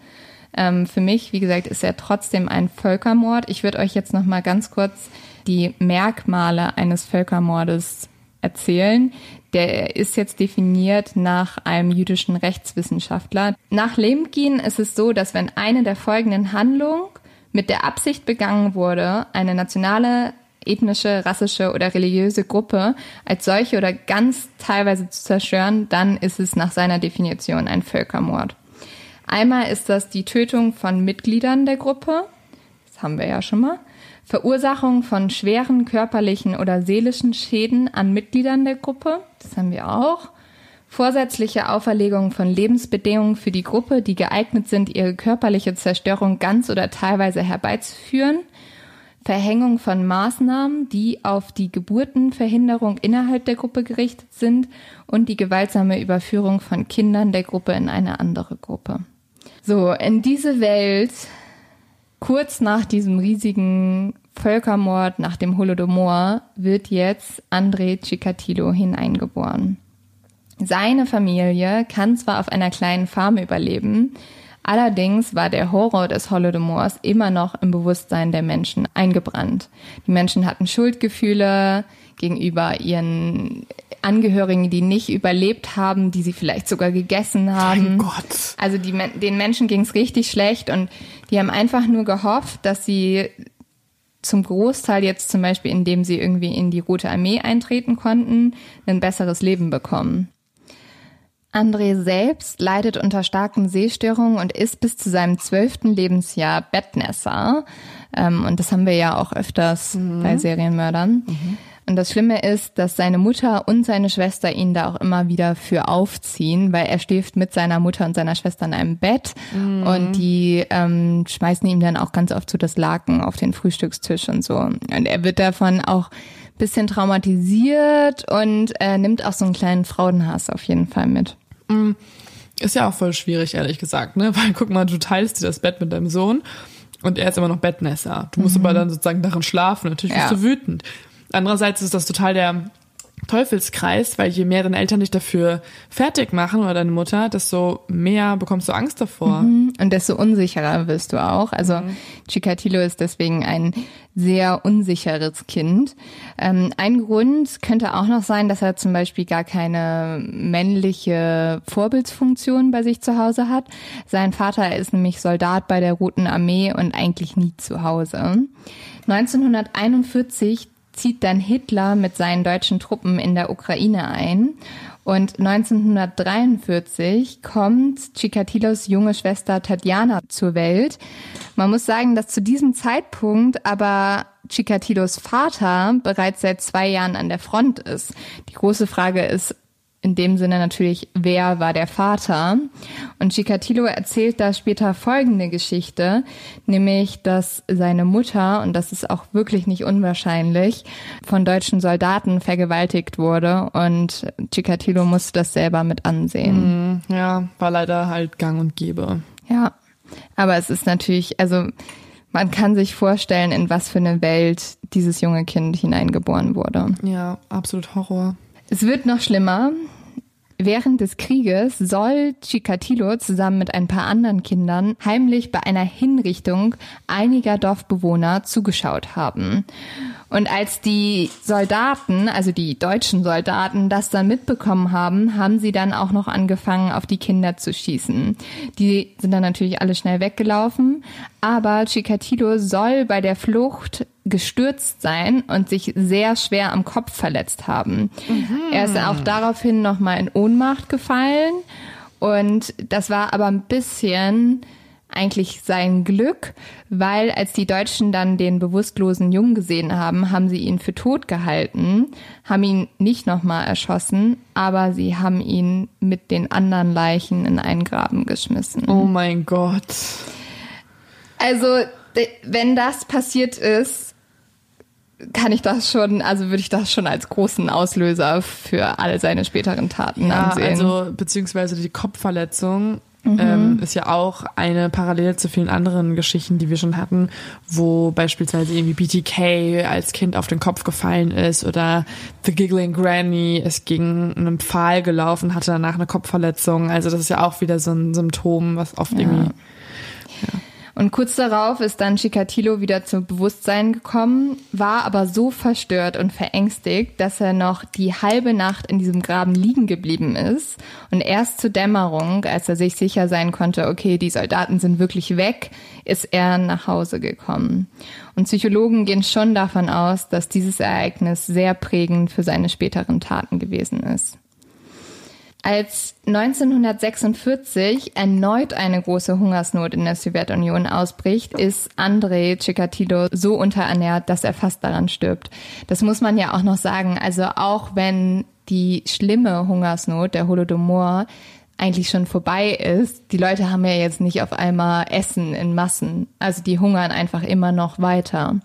Ähm, für mich, wie gesagt, ist er trotzdem ein Völkermord. Ich würde euch jetzt noch mal ganz kurz die Merkmale eines Völkermordes erzählen. Der ist jetzt definiert nach einem jüdischen Rechtswissenschaftler. Nach Lemkin ist es so, dass wenn eine der folgenden Handlungen mit der Absicht begangen wurde, eine nationale, ethnische, rassische oder religiöse Gruppe als solche oder ganz teilweise zu zerstören, dann ist es nach seiner Definition ein Völkermord. Einmal ist das die Tötung von Mitgliedern der Gruppe, das haben wir ja schon mal, Verursachung von schweren körperlichen oder seelischen Schäden an Mitgliedern der Gruppe, das haben wir auch, Vorsätzliche Auferlegung von Lebensbedingungen für die Gruppe, die geeignet sind, ihre körperliche Zerstörung ganz oder teilweise herbeizuführen. Verhängung von Maßnahmen, die auf die Geburtenverhinderung innerhalb der Gruppe gerichtet sind und die gewaltsame Überführung von Kindern der Gruppe in eine andere Gruppe. So, in diese Welt, kurz nach diesem riesigen Völkermord, nach dem Holodomor, wird jetzt André Cicatillo hineingeboren. Seine Familie kann zwar auf einer kleinen Farm überleben, allerdings war der Horror des Holodomors immer noch im Bewusstsein der Menschen eingebrannt. Die Menschen hatten Schuldgefühle gegenüber ihren Angehörigen, die nicht überlebt haben, die sie vielleicht sogar gegessen haben. Mein Gott. Also die, den Menschen ging es richtig schlecht und die haben einfach nur gehofft, dass sie zum Großteil jetzt zum Beispiel, indem sie irgendwie in die Rote Armee eintreten konnten, ein besseres Leben bekommen. André selbst leidet unter starken Sehstörungen und ist bis zu seinem zwölften Lebensjahr Bettnässer. Ähm, und das haben wir ja auch öfters mhm. bei Serienmördern. Mhm. Und das Schlimme ist, dass seine Mutter und seine Schwester ihn da auch immer wieder für aufziehen, weil er schläft mit seiner Mutter und seiner Schwester in einem Bett mhm. und die ähm, schmeißen ihm dann auch ganz oft so das Laken auf den Frühstückstisch und so. Und er wird davon auch bisschen traumatisiert und äh, nimmt auch so einen kleinen Frauenhass auf jeden Fall mit. Mm, ist ja auch voll schwierig, ehrlich gesagt, ne? [laughs] Weil guck mal, du teilst dir das Bett mit deinem Sohn und er ist immer noch Bettnässer. Du musst mhm. aber dann sozusagen darin schlafen. Natürlich ja. bist du wütend. Andererseits ist das total der Teufelskreis, weil je mehr deine Eltern dich dafür fertig machen oder deine Mutter, desto mehr bekommst du Angst davor. Mhm. Und desto unsicherer wirst du auch. Also mhm. Chikatilo ist deswegen ein sehr unsicheres Kind. Ähm, ein Grund könnte auch noch sein, dass er zum Beispiel gar keine männliche Vorbildsfunktion bei sich zu Hause hat. Sein Vater ist nämlich Soldat bei der Roten Armee und eigentlich nie zu Hause. 1941 zieht dann Hitler mit seinen deutschen Truppen in der Ukraine ein. Und 1943 kommt Chikatilos junge Schwester Tatjana zur Welt. Man muss sagen, dass zu diesem Zeitpunkt aber Chikatilos Vater bereits seit zwei Jahren an der Front ist. Die große Frage ist, in dem Sinne natürlich, wer war der Vater? Und Chikatilo erzählt da später folgende Geschichte, nämlich, dass seine Mutter, und das ist auch wirklich nicht unwahrscheinlich, von deutschen Soldaten vergewaltigt wurde und Chikatilo musste das selber mit ansehen. Mhm, ja, war leider halt gang und gäbe. Ja, aber es ist natürlich, also man kann sich vorstellen, in was für eine Welt dieses junge Kind hineingeboren wurde. Ja, absolut Horror. Es wird noch schlimmer. Während des Krieges soll Chikatilo zusammen mit ein paar anderen Kindern heimlich bei einer Hinrichtung einiger Dorfbewohner zugeschaut haben. Und als die Soldaten, also die deutschen Soldaten, das dann mitbekommen haben, haben sie dann auch noch angefangen, auf die Kinder zu schießen. Die sind dann natürlich alle schnell weggelaufen, aber Chikatilo soll bei der Flucht gestürzt sein und sich sehr schwer am Kopf verletzt haben. Mhm. Er ist auch daraufhin nochmal in Ohnmacht gefallen und das war aber ein bisschen eigentlich sein Glück, weil als die Deutschen dann den bewusstlosen Jungen gesehen haben, haben sie ihn für tot gehalten, haben ihn nicht nochmal erschossen, aber sie haben ihn mit den anderen Leichen in einen Graben geschmissen. Oh mein Gott. Also, wenn das passiert ist, kann ich das schon, also würde ich das schon als großen Auslöser für alle seine späteren Taten ja, ansehen. Also, beziehungsweise die Kopfverletzung Mhm. Ähm, ist ja auch eine Parallele zu vielen anderen Geschichten, die wir schon hatten, wo beispielsweise irgendwie BTK als Kind auf den Kopf gefallen ist oder The Giggling Granny ist gegen einen Pfahl gelaufen, hatte danach eine Kopfverletzung. Also das ist ja auch wieder so ein Symptom, was oft ja. irgendwie und kurz darauf ist dann Chikatilo wieder zu Bewusstsein gekommen, war aber so verstört und verängstigt, dass er noch die halbe Nacht in diesem Graben liegen geblieben ist. Und erst zur Dämmerung, als er sich sicher sein konnte, okay, die Soldaten sind wirklich weg, ist er nach Hause gekommen. Und Psychologen gehen schon davon aus, dass dieses Ereignis sehr prägend für seine späteren Taten gewesen ist. Als 1946 erneut eine große Hungersnot in der Sowjetunion ausbricht, ist Andrei Chikatilo so unterernährt, dass er fast daran stirbt. Das muss man ja auch noch sagen. Also auch wenn die schlimme Hungersnot, der Holodomor, eigentlich schon vorbei ist, die Leute haben ja jetzt nicht auf einmal Essen in Massen. Also die hungern einfach immer noch weiter.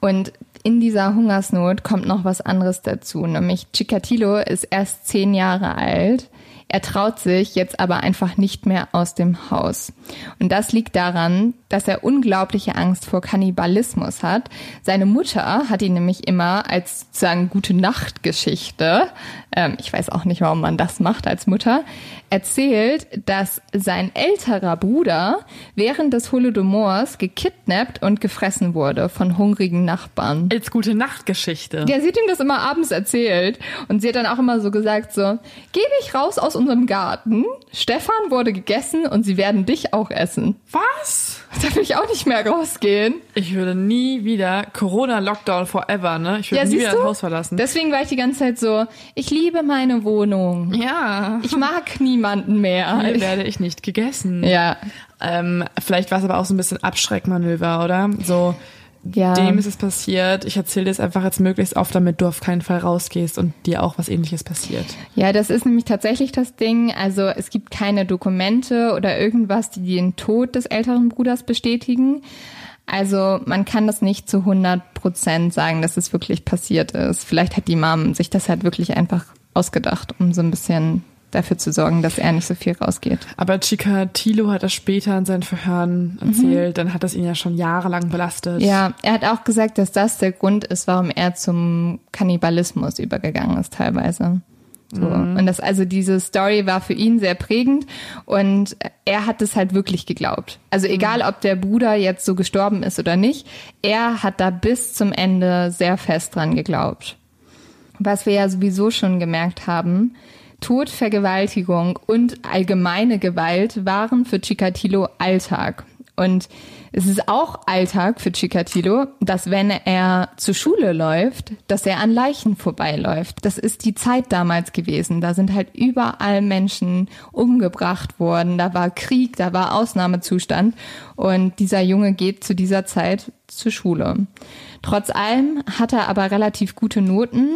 Und in dieser Hungersnot kommt noch was anderes dazu, nämlich Chikatilo ist erst zehn Jahre alt. Er traut sich jetzt aber einfach nicht mehr aus dem Haus. Und das liegt daran, dass er unglaubliche Angst vor Kannibalismus hat. Seine Mutter hat ihn nämlich immer als sozusagen gute Nachtgeschichte, ähm, ich weiß auch nicht, warum man das macht als Mutter, erzählt, dass sein älterer Bruder während des Holodomors gekidnappt und gefressen wurde von hungrigen Nachbarn. Als gute Nachtgeschichte. Ja, sie hat ihm das immer abends erzählt. Und sie hat dann auch immer so gesagt so, geh dich raus aus unserem Garten. Stefan wurde gegessen und sie werden dich auch essen. Was? Da will ich auch nicht mehr rausgehen. Ich würde nie wieder Corona-Lockdown forever, ne? Ich würde ja, nie wieder das Haus verlassen. Deswegen war ich die ganze Zeit so, ich liebe meine Wohnung. Ja. Ich mag niemanden mehr. Hier werde ich nicht gegessen. Ja. Ähm, vielleicht war es aber auch so ein bisschen Abschreckmanöver, oder? So, ja. dem ist es passiert. Ich erzähle dir es einfach jetzt möglichst oft, damit du auf keinen Fall rausgehst und dir auch was ähnliches passiert. Ja, das ist nämlich tatsächlich das Ding. Also es gibt keine Dokumente oder irgendwas, die den Tod des älteren Bruders bestätigen. Also man kann das nicht zu 100 Prozent sagen, dass es wirklich passiert ist. Vielleicht hat die Mom sich das halt wirklich einfach ausgedacht, um so ein bisschen dafür zu sorgen, dass er nicht so viel rausgeht. Aber Chica Tilo hat das später in seinen Verhören erzählt, mhm. dann hat das ihn ja schon jahrelang belastet. Ja, er hat auch gesagt, dass das der Grund ist, warum er zum Kannibalismus übergegangen ist teilweise. So. Mhm. Und das, also diese Story war für ihn sehr prägend und er hat es halt wirklich geglaubt. Also egal, ob der Bruder jetzt so gestorben ist oder nicht, er hat da bis zum Ende sehr fest dran geglaubt. Was wir ja sowieso schon gemerkt haben, Tod, Vergewaltigung und allgemeine Gewalt waren für Chikatilo Alltag. Und es ist auch Alltag für Chikatilo, dass wenn er zur Schule läuft, dass er an Leichen vorbeiläuft. Das ist die Zeit damals gewesen. Da sind halt überall Menschen umgebracht worden. Da war Krieg, da war Ausnahmezustand. Und dieser Junge geht zu dieser Zeit zur Schule. Trotz allem hat er aber relativ gute Noten,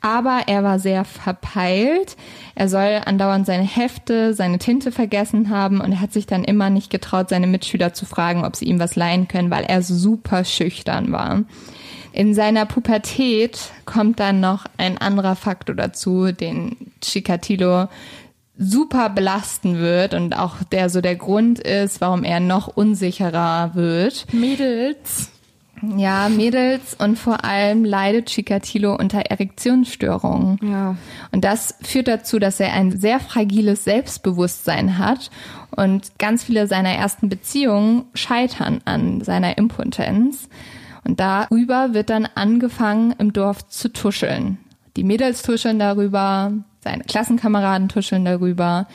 aber er war sehr verpeilt. Er soll andauernd seine Hefte, seine Tinte vergessen haben und er hat sich dann immer nicht getraut, seine Mitschüler zu fragen, ob sie ihm was leihen können, weil er super schüchtern war. In seiner Pubertät kommt dann noch ein anderer Faktor dazu, den Chikatilo super belasten wird und auch der so der Grund ist, warum er noch unsicherer wird. Mädels. Ja, Mädels und vor allem leidet Chikatilo unter Erektionsstörungen. Ja. Und das führt dazu, dass er ein sehr fragiles Selbstbewusstsein hat und ganz viele seiner ersten Beziehungen scheitern an seiner Impotenz. Und darüber wird dann angefangen, im Dorf zu tuscheln. Die Mädels tuscheln darüber, seine Klassenkameraden tuscheln darüber.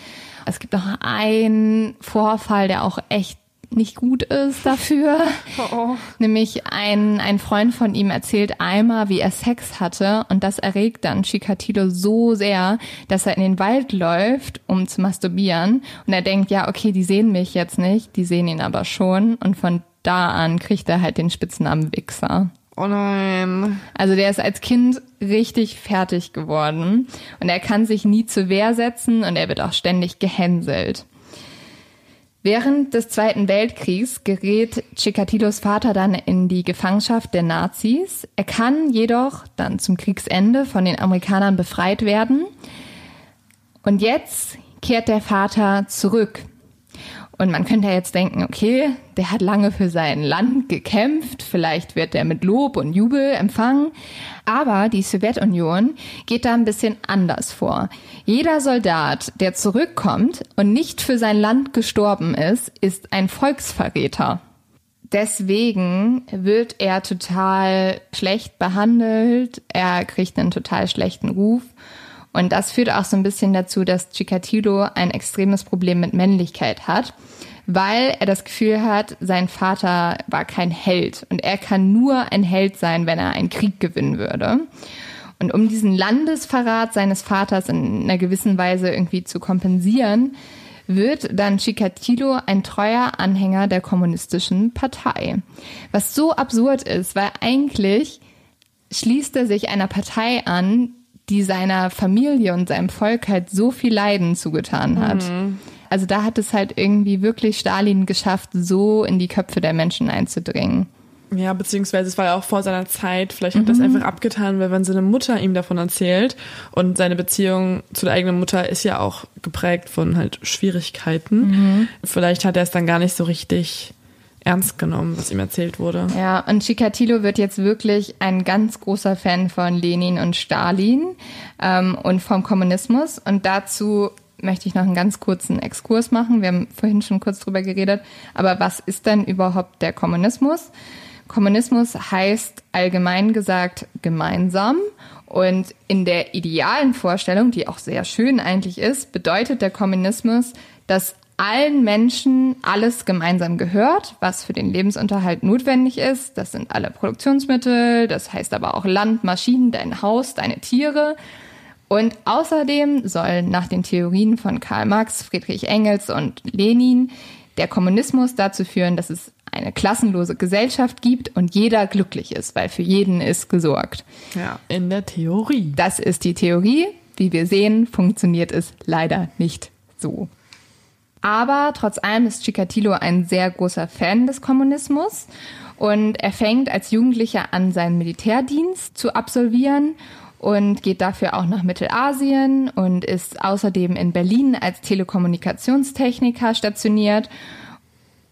Es gibt noch einen Vorfall, der auch echt nicht gut ist dafür. Oh, [laughs] oh. Nämlich ein, ein Freund von ihm erzählt einmal, wie er Sex hatte und das erregt dann Chikatilo so sehr, dass er in den Wald läuft, um zu masturbieren und er denkt, ja, okay, die sehen mich jetzt nicht, die sehen ihn aber schon und von da an kriegt er halt den Spitznamen Wichser. Oh nein. Also der ist als Kind richtig fertig geworden und er kann sich nie zur Wehr setzen und er wird auch ständig gehänselt. Während des Zweiten Weltkriegs gerät Chikatilos Vater dann in die Gefangenschaft der Nazis. Er kann jedoch dann zum Kriegsende von den Amerikanern befreit werden. Und jetzt kehrt der Vater zurück und man könnte ja jetzt denken, okay, der hat lange für sein Land gekämpft, vielleicht wird er mit Lob und Jubel empfangen. Aber die Sowjetunion geht da ein bisschen anders vor. Jeder Soldat, der zurückkommt und nicht für sein Land gestorben ist, ist ein Volksverräter. Deswegen wird er total schlecht behandelt, er kriegt einen total schlechten Ruf. Und das führt auch so ein bisschen dazu, dass Chikatilo ein extremes Problem mit Männlichkeit hat, weil er das Gefühl hat, sein Vater war kein Held und er kann nur ein Held sein, wenn er einen Krieg gewinnen würde. Und um diesen Landesverrat seines Vaters in einer gewissen Weise irgendwie zu kompensieren, wird dann Chikatilo ein treuer Anhänger der kommunistischen Partei. Was so absurd ist, weil eigentlich schließt er sich einer Partei an, die seiner Familie und seinem Volk halt so viel Leiden zugetan hat. Mhm. Also da hat es halt irgendwie wirklich Stalin geschafft, so in die Köpfe der Menschen einzudringen. Ja, beziehungsweise es war ja auch vor seiner Zeit. Vielleicht hat mhm. das einfach abgetan, weil wenn seine Mutter ihm davon erzählt und seine Beziehung zu der eigenen Mutter ist ja auch geprägt von halt Schwierigkeiten. Mhm. Vielleicht hat er es dann gar nicht so richtig ernst genommen, was ihm erzählt wurde. Ja, und Chikatilo wird jetzt wirklich ein ganz großer Fan von Lenin und Stalin ähm, und vom Kommunismus. Und dazu möchte ich noch einen ganz kurzen Exkurs machen. Wir haben vorhin schon kurz drüber geredet. Aber was ist denn überhaupt der Kommunismus? Kommunismus heißt allgemein gesagt gemeinsam. Und in der idealen Vorstellung, die auch sehr schön eigentlich ist, bedeutet der Kommunismus, dass allen Menschen alles gemeinsam gehört, was für den Lebensunterhalt notwendig ist. Das sind alle Produktionsmittel, das heißt aber auch Land, Maschinen, dein Haus, deine Tiere. Und außerdem soll nach den Theorien von Karl Marx, Friedrich Engels und Lenin der Kommunismus dazu führen, dass es eine klassenlose Gesellschaft gibt und jeder glücklich ist, weil für jeden ist gesorgt. Ja, in der Theorie. Das ist die Theorie. Wie wir sehen, funktioniert es leider nicht so. Aber trotz allem ist Chikatilo ein sehr großer Fan des Kommunismus und er fängt als Jugendlicher an, seinen Militärdienst zu absolvieren und geht dafür auch nach Mittelasien und ist außerdem in Berlin als Telekommunikationstechniker stationiert.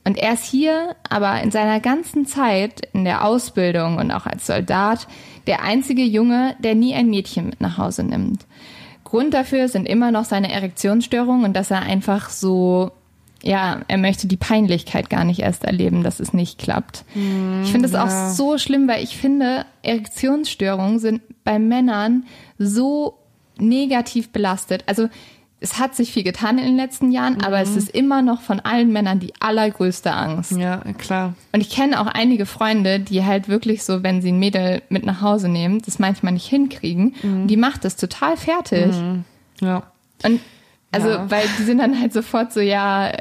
Und er ist hier aber in seiner ganzen Zeit in der Ausbildung und auch als Soldat der einzige Junge, der nie ein Mädchen mit nach Hause nimmt. Grund dafür sind immer noch seine Erektionsstörungen und dass er einfach so, ja, er möchte die Peinlichkeit gar nicht erst erleben, dass es nicht klappt. Mm, ich finde es ja. auch so schlimm, weil ich finde, Erektionsstörungen sind bei Männern so negativ belastet. Also es hat sich viel getan in den letzten Jahren, aber es ist immer noch von allen Männern die allergrößte Angst. Ja, klar. Und ich kenne auch einige Freunde, die halt wirklich so, wenn sie ein Mädel mit nach Hause nehmen, das manchmal nicht hinkriegen. Und die macht das total fertig. Ja. Und also, Ja. weil die sind dann halt sofort so, ja,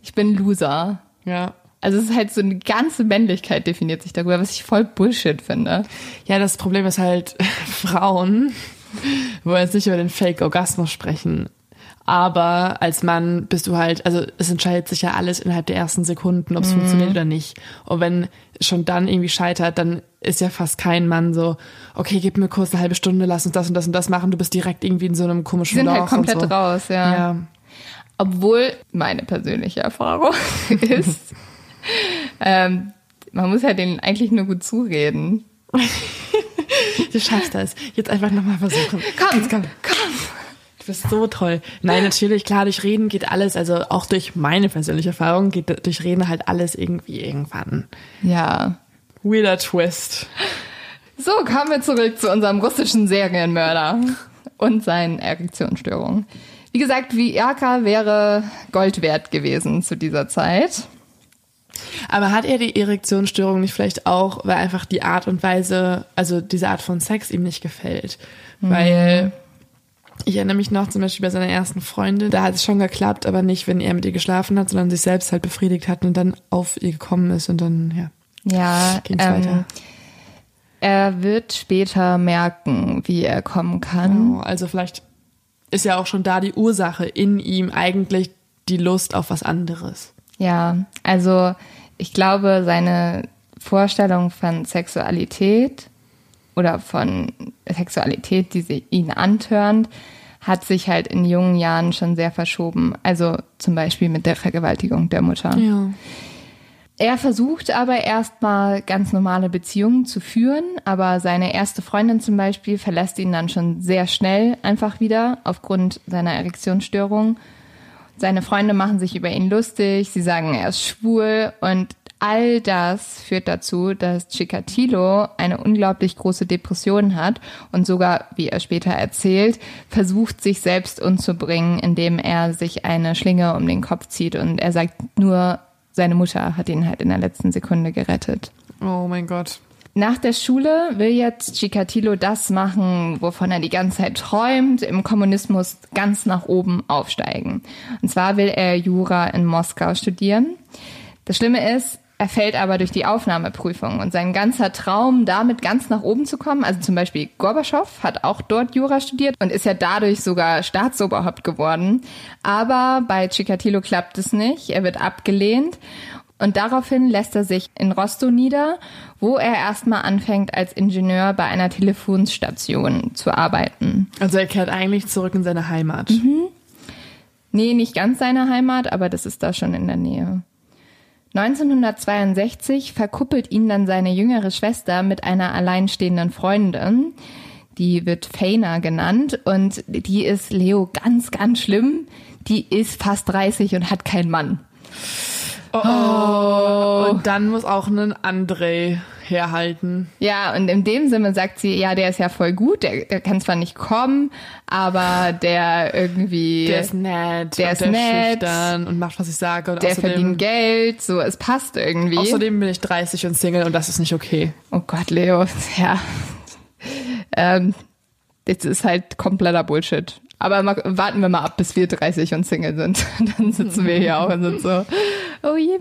ich bin Loser. Ja. Also es ist halt so eine ganze Männlichkeit definiert sich darüber, was ich voll Bullshit finde. Ja, das Problem ist halt, [laughs] Frauen wollen jetzt nicht über den Fake-Orgasmus sprechen. Aber als Mann bist du halt, also es entscheidet sich ja alles innerhalb der ersten Sekunden, ob es funktioniert oder nicht. Und wenn schon dann irgendwie scheitert, dann ist ja fast kein Mann so, okay, gib mir kurz eine halbe Stunde, lass uns das und das und das machen. Du bist direkt irgendwie in so einem Die komischen sind Loch halt komplett so. raus, ja. Ja. Obwohl meine persönliche Erfahrung [laughs] ist, ähm, man muss ja denen eigentlich nur gut zureden. Du schaffst das. Jetzt einfach nochmal versuchen. Komm, komm. komm. Du bist so toll. Nein, natürlich, klar, durch Reden geht alles, also auch durch meine persönliche Erfahrung geht durch Reden halt alles irgendwie irgendwann. Ja. Weirder Twist. So, kommen wir zurück zu unserem russischen Serienmörder und seinen Erektionsstörungen. Wie gesagt, Viagra wäre Gold wert gewesen zu dieser Zeit. Aber hat er die Erektionsstörung nicht vielleicht auch, weil einfach die Art und Weise, also diese Art von Sex ihm nicht gefällt? Weil ich erinnere mich noch zum Beispiel bei seiner ersten Freundin, da hat es schon geklappt, aber nicht, wenn er mit ihr geschlafen hat, sondern sich selbst halt befriedigt hat und dann auf ihr gekommen ist und dann, ja. Ja, Ging's ähm, weiter. er wird später merken, wie er kommen kann. Oh, also vielleicht ist ja auch schon da die Ursache in ihm eigentlich die Lust auf was anderes. Ja, also ich glaube, seine Vorstellung von Sexualität oder von Sexualität, die sie ihn antörnt, hat sich halt in jungen Jahren schon sehr verschoben. Also zum Beispiel mit der Vergewaltigung der Mutter. Ja. Er versucht aber erstmal ganz normale Beziehungen zu führen, aber seine erste Freundin zum Beispiel verlässt ihn dann schon sehr schnell einfach wieder aufgrund seiner Erektionsstörung. Seine Freunde machen sich über ihn lustig, sie sagen, er ist schwul und all das führt dazu, dass Chikatilo eine unglaublich große Depression hat und sogar, wie er später erzählt, versucht, sich selbst umzubringen, indem er sich eine Schlinge um den Kopf zieht und er sagt nur, seine Mutter hat ihn halt in der letzten Sekunde gerettet. Oh mein Gott. Nach der Schule will jetzt Chikatilo das machen, wovon er die ganze Zeit träumt, im Kommunismus ganz nach oben aufsteigen. Und zwar will er Jura in Moskau studieren. Das Schlimme ist, er fällt aber durch die Aufnahmeprüfung und sein ganzer Traum, damit ganz nach oben zu kommen, also zum Beispiel Gorbatschow hat auch dort Jura studiert und ist ja dadurch sogar Staatsoberhaupt geworden. Aber bei Chikatilo klappt es nicht, er wird abgelehnt und daraufhin lässt er sich in Rostow nieder, wo er erstmal anfängt, als Ingenieur bei einer Telefonstation zu arbeiten. Also er kehrt eigentlich zurück in seine Heimat. Nee, nicht ganz seine Heimat, aber das ist da schon in der Nähe. 1962 verkuppelt ihn dann seine jüngere Schwester mit einer alleinstehenden Freundin. Die wird Feina genannt und die ist Leo ganz, ganz schlimm. Die ist fast 30 und hat keinen Mann. Und dann muss auch ein André herhalten. Ja, und in dem Sinne sagt sie, ja, der ist ja voll gut, der, der kann zwar nicht kommen, aber der irgendwie, Der ist nett. Der und ist der nett. schüchtern und macht, was ich sage. Und der außerdem, verdient Geld, so, es passt irgendwie. außerdem bin ich 30 und Single und das ist nicht okay. Oh Gott, Leo, [laughs] ja. ähm, das ist halt kompletter Bullshit. Aber mal, warten wir mal ab, bis wir 30 und Single sind. [laughs] Dann sitzen wir hier auch und sind so, [laughs] oh je.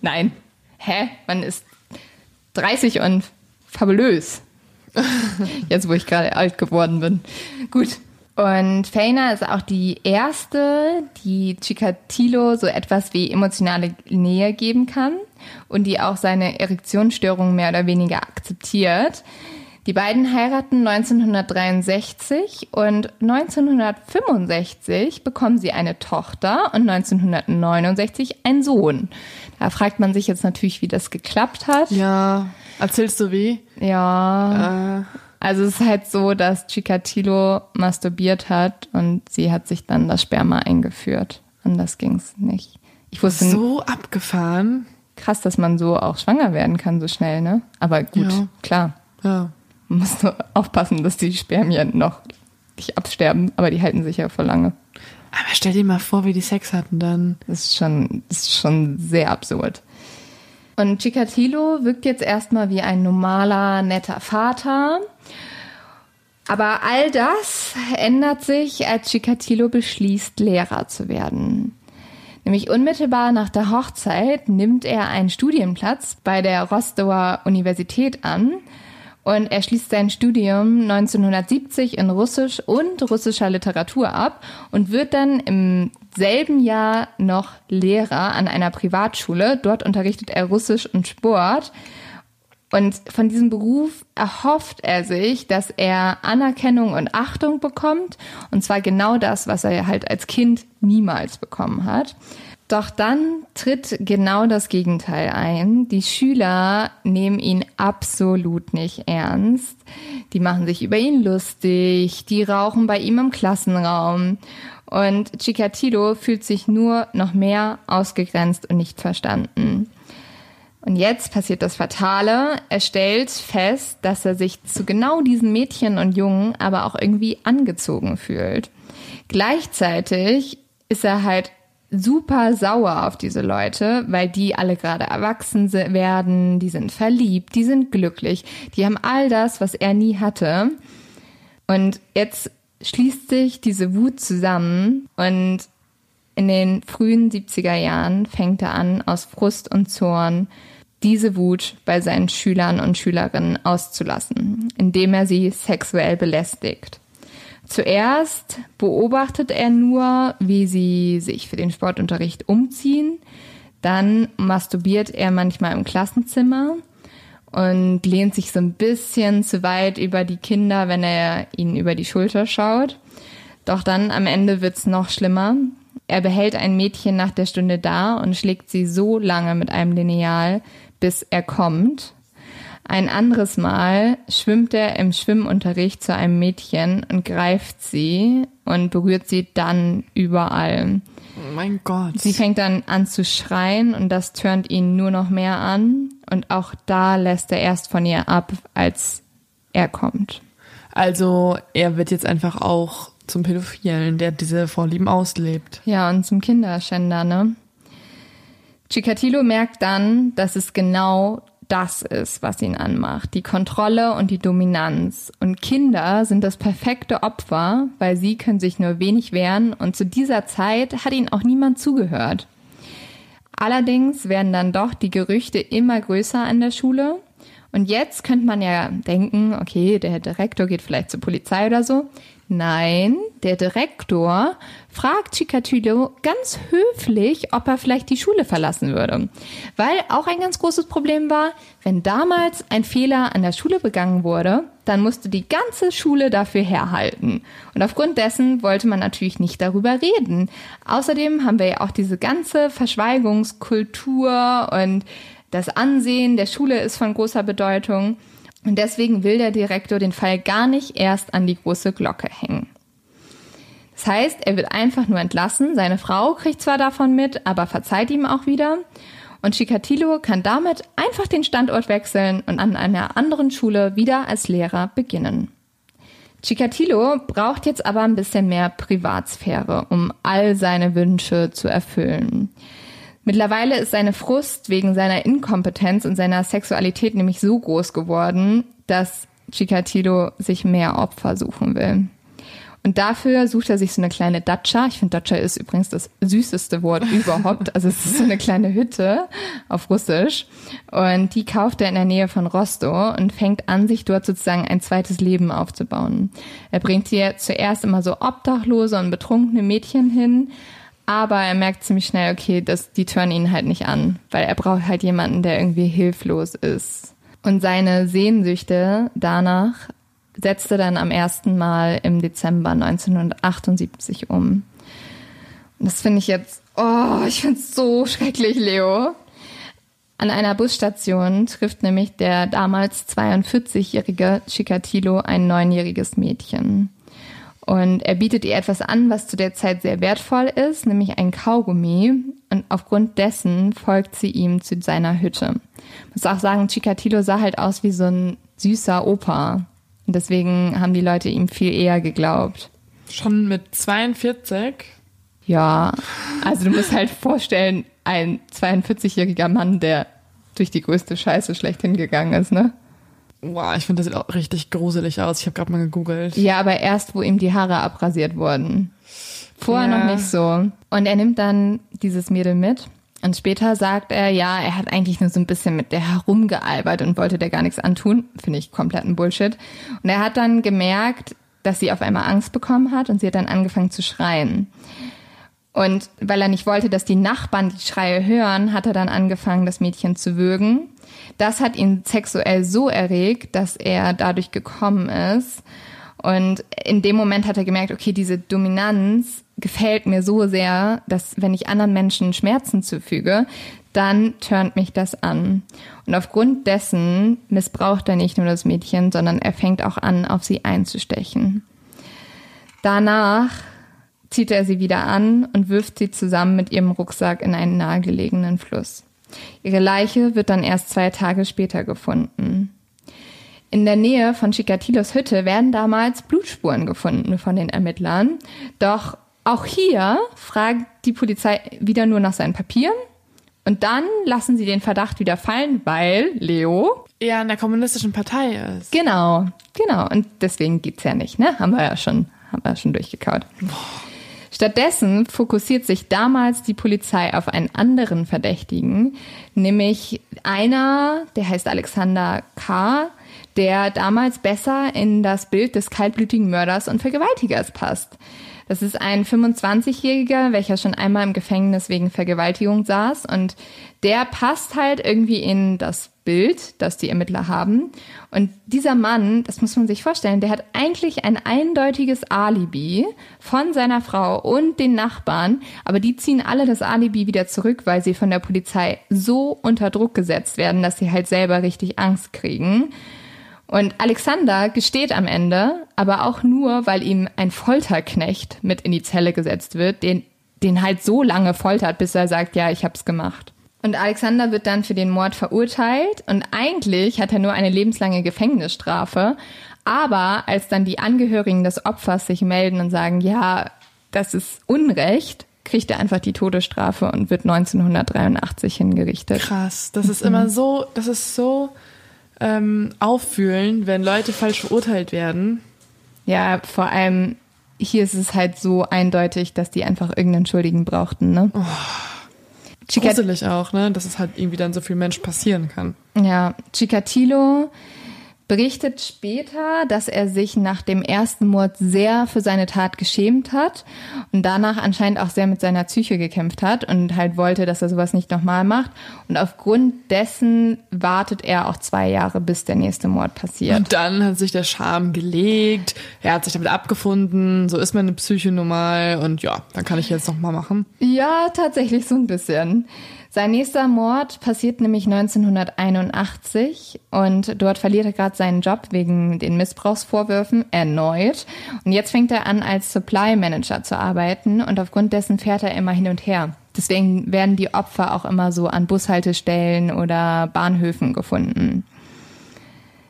Nein. Hä? Man ist 30 und fabulös. [laughs] Jetzt, wo ich gerade alt geworden bin. Gut. Und Feina ist auch die erste, die Chikatilo so etwas wie emotionale Nähe geben kann und die auch seine Erektionsstörung mehr oder weniger akzeptiert. Die beiden heiraten 1963 und 1965 bekommen sie eine Tochter und 1969 einen Sohn. Da fragt man sich jetzt natürlich, wie das geklappt hat. Ja. Erzählst du wie? Ja. Äh, Also es ist halt so, dass Chikatilo masturbiert hat und sie hat sich dann das Sperma eingeführt. Anders ging's nicht. Ich wusste so abgefahren. krass, dass man so auch schwanger werden kann so schnell, ne? Aber gut, Ja. klar. Ja. Man muss nur aufpassen, dass die Spermien noch richtig absterben, aber die halten sich ja voll lange. Aber stell dir mal vor, wie die Sex hatten dann. Das ist schon, das ist schon sehr absurd. Und Chikatilo wirkt jetzt erstmal wie ein normaler, netter Vater. Aber all das ändert sich, als Chikatilo beschließt, Lehrer zu werden. Nämlich unmittelbar nach der Hochzeit nimmt er einen Studienplatz bei der Rostower Universität an und er schließt sein Studium 1970 in Russisch und russischer Literatur ab und wird dann im selben Jahr noch Lehrer an einer Privatschule. Dort unterrichtet er Russisch und Sport. Und von diesem Beruf erhofft er sich, dass er Anerkennung und Achtung bekommt. Und zwar genau das, was er halt als Kind niemals bekommen hat. Doch dann tritt genau das Gegenteil ein. Die Schüler nehmen ihn absolut nicht ernst. Die machen sich über ihn lustig, die rauchen bei ihm im Klassenraum. Und Chikatilo fühlt sich nur noch mehr ausgegrenzt und nicht verstanden. Und jetzt passiert das Fatale. Er stellt fest, dass er sich zu genau diesen Mädchen und Jungen aber auch irgendwie angezogen fühlt. Gleichzeitig ist er halt super sauer auf diese Leute, weil die alle gerade erwachsen werden, die sind verliebt, die sind glücklich, die haben all das, was er nie hatte. Und jetzt schließt sich diese Wut zusammen und in den frühen 70er Jahren fängt er an, aus Frust und Zorn diese Wut bei seinen Schülern und Schülerinnen auszulassen, indem er sie sexuell belästigt. Zuerst beobachtet er nur, wie sie sich für den Sportunterricht umziehen. Dann masturbiert er manchmal im Klassenzimmer und lehnt sich so ein bisschen zu weit über die Kinder, wenn er ihnen über die Schulter schaut. Doch dann am Ende wird's noch schlimmer. Er behält ein Mädchen nach der Stunde da und schlägt sie so lange mit einem Lineal, bis er kommt. Ein anderes Mal schwimmt er im Schwimmunterricht zu einem Mädchen und greift sie und berührt sie dann überall. Oh mein Gott. Sie fängt dann an zu schreien und das turnt ihn nur noch mehr an. Und auch da lässt er erst von ihr ab, als er kommt. Also er wird jetzt einfach auch zum Pädophilen, der diese Vorlieben auslebt. Ja, und zum Kinderschänder, ne? Chikatilo merkt dann, dass es genau das ist, was ihn anmacht. Die Kontrolle und die Dominanz. Und Kinder sind das perfekte Opfer, weil sie können sich nur wenig wehren und zu dieser Zeit hat ihnen auch niemand zugehört. Allerdings werden dann doch die Gerüchte immer größer an der Schule. Und jetzt könnte man ja denken, okay, der Direktor geht vielleicht zur Polizei oder so. Nein, der Direktor fragt Chikatilo ganz höflich, ob er vielleicht die Schule verlassen würde. Weil auch ein ganz großes Problem war, wenn damals ein Fehler an der Schule begangen wurde, dann musste die ganze Schule dafür herhalten. Und aufgrund dessen wollte man natürlich nicht darüber reden. Außerdem haben wir ja auch diese ganze Verschweigungskultur und das Ansehen der Schule ist von großer Bedeutung. Und deswegen will der Direktor den Fall gar nicht erst an die große Glocke hängen. Das heißt, er wird einfach nur entlassen. Seine Frau kriegt zwar davon mit, aber verzeiht ihm auch wieder. Und Chikatilo kann damit einfach den Standort wechseln und an einer anderen Schule wieder als Lehrer beginnen. Chikatilo braucht jetzt aber ein bisschen mehr Privatsphäre, um all seine Wünsche zu erfüllen. Mittlerweile ist seine Frust wegen seiner Inkompetenz und seiner Sexualität nämlich so groß geworden, dass Chikatilo sich mehr Opfer suchen will. Und dafür sucht er sich so eine kleine Datscha. Ich finde, Datscha ist übrigens das süßeste Wort [laughs] überhaupt. Also es ist so eine kleine Hütte auf Russisch. Und die kauft er in der Nähe von Rostow und fängt an, sich dort sozusagen ein zweites Leben aufzubauen. Er bringt hier zuerst immer so obdachlose und betrunkene Mädchen hin, aber er merkt ziemlich schnell, okay, dass die turnen ihn halt nicht an, weil er braucht halt jemanden, der irgendwie hilflos ist. Und seine Sehnsüchte danach setzte dann am ersten Mal im Dezember 1978 um. Und das finde ich jetzt, oh, ich finde es so schrecklich, Leo. An einer Busstation trifft nämlich der damals 42-jährige Chikatilo ein neunjähriges Mädchen. Und er bietet ihr etwas an, was zu der Zeit sehr wertvoll ist, nämlich ein Kaugummi. Und aufgrund dessen folgt sie ihm zu seiner Hütte. Ich muss auch sagen, Chikatilo sah halt aus wie so ein süßer Opa. Und deswegen haben die Leute ihm viel eher geglaubt. Schon mit 42? Ja, also du musst halt vorstellen, ein 42-jähriger Mann, der durch die größte Scheiße schlechthin gegangen ist, ne? Wow, ich finde, das sieht auch richtig gruselig aus. Ich habe gerade mal gegoogelt. Ja, aber erst, wo ihm die Haare abrasiert wurden. Vorher Ja. noch nicht so. Und er nimmt dann dieses Mädel mit. Und später sagt er, ja, er hat eigentlich nur so ein bisschen mit der herumgealbert und wollte der gar nichts antun. Finde ich kompletten Bullshit. Und er hat dann gemerkt, dass sie auf einmal Angst bekommen hat und sie hat dann angefangen zu schreien. Und weil er nicht wollte, dass die Nachbarn die Schreie hören, hat er dann angefangen, das Mädchen zu würgen. Das hat ihn sexuell so erregt, dass er dadurch gekommen ist. Und in dem Moment hat er gemerkt, okay, diese Dominanz gefällt mir so sehr, dass wenn ich anderen Menschen Schmerzen zufüge, dann turnt mich das an. Und aufgrund dessen missbraucht er nicht nur das Mädchen, sondern er fängt auch an, auf sie einzustechen. Danach zieht er sie wieder an und wirft sie zusammen mit ihrem Rucksack in einen nahegelegenen Fluss. Ihre Leiche wird dann erst zwei Tage später gefunden. In der Nähe von Chikatilos Hütte werden damals Blutspuren gefunden von den Ermittlern. Doch auch hier fragt die Polizei wieder nur nach seinen Papieren. Und dann lassen sie den Verdacht wieder fallen, weil Leo. Ja, in der kommunistischen Partei ist. Genau, genau. Und deswegen geht's ja nicht, ne? Haben wir ja schon, haben wir ja schon durchgekaut. Stattdessen fokussiert sich damals die Polizei auf einen anderen Verdächtigen, nämlich einer, der heißt Alexander K., der damals besser in das Bild des kaltblütigen Mörders und Vergewaltigers passt. Das ist ein 25-Jähriger, welcher schon einmal im Gefängnis wegen Vergewaltigung saß und der passt halt irgendwie in das Bild, das die Ermittler haben. Und dieser Mann, das muss man sich vorstellen, der hat eigentlich ein eindeutiges Alibi von seiner Frau und den Nachbarn, aber die ziehen alle das Alibi wieder zurück, weil sie von der Polizei so unter Druck gesetzt werden, dass sie halt selber richtig Angst kriegen. Und Alexander gesteht am Ende, aber auch nur, weil ihm ein Folterknecht mit in die Zelle gesetzt wird, den, den halt so lange foltert, bis er sagt, ja, ich hab's gemacht. Und Alexander wird dann für den Mord verurteilt und eigentlich hat er nur eine lebenslange Gefängnisstrafe. Aber als dann die Angehörigen des Opfers sich melden und sagen, ja, das ist Unrecht, kriegt er einfach die Todesstrafe und wird 1983 hingerichtet. Krass. Das ist immer so, das ist so ähm, auffühlend, wenn Leute falsch verurteilt werden. Ja, vor allem hier ist es halt so eindeutig, dass die einfach irgendeinen Schuldigen brauchten, ne? Chicat Gruselig auch, ne? Dass es halt irgendwie dann so viel Mensch passieren kann. ja, Chikatilo berichtet später, dass er sich nach dem ersten Mord sehr für seine Tat geschämt hat und danach anscheinend auch sehr mit seiner Psyche gekämpft hat und halt wollte, dass er sowas nicht nochmal macht. Und aufgrund dessen wartet er auch zwei Jahre, bis der nächste Mord passiert. Und dann hat sich der Charme gelegt, er hat sich damit abgefunden, so ist meine Psyche normal und ja, dann kann ich jetzt noch mal machen. Ja, tatsächlich so ein bisschen. Sein nächster Mord passiert nämlich 1981 und dort verliert er gerade seinen Job wegen den Missbrauchsvorwürfen erneut. Und jetzt fängt er an, als Supply Manager zu arbeiten und aufgrund dessen fährt er immer hin und her. Deswegen werden die Opfer auch immer so an Bushaltestellen oder Bahnhöfen gefunden.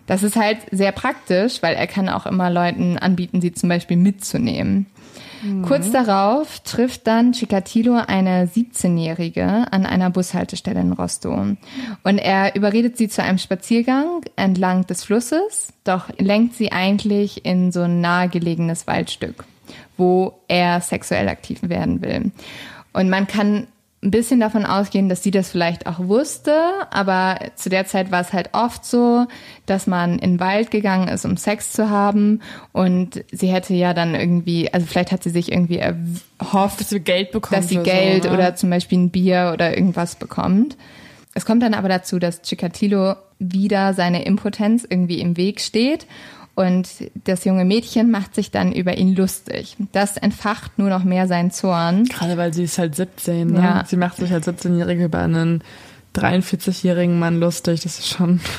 Das ist halt sehr praktisch, weil er kann auch immer Leuten anbieten, sie zum Beispiel mitzunehmen. Kurz darauf trifft dann Chikatilo eine 17-Jährige an einer Bushaltestelle in Rostow. Und er überredet sie zu einem Spaziergang entlang des Flusses, doch lenkt sie eigentlich in so ein nahegelegenes Waldstück, wo er sexuell aktiv werden will. Und man kann ein bisschen davon ausgehen, dass sie das vielleicht auch wusste, aber zu der Zeit war es halt oft so, dass man in den Wald gegangen ist, um Sex zu haben und sie hätte ja dann irgendwie, also vielleicht hat sie sich irgendwie erhofft, Dass sie Geld bekommt. dass sie oder Geld so, ne? oder zum Beispiel ein Bier oder irgendwas bekommt. Es kommt dann aber dazu, dass Chikatilo wieder seine Impotenz irgendwie im Weg steht und das junge Mädchen macht sich dann über ihn lustig. Das entfacht nur noch mehr seinen Zorn. Gerade weil sie ist halt 17, ne? Ja. Sie macht sich als 17-Jährige über einen 43-jährigen Mann lustig. Das ist schon. [laughs]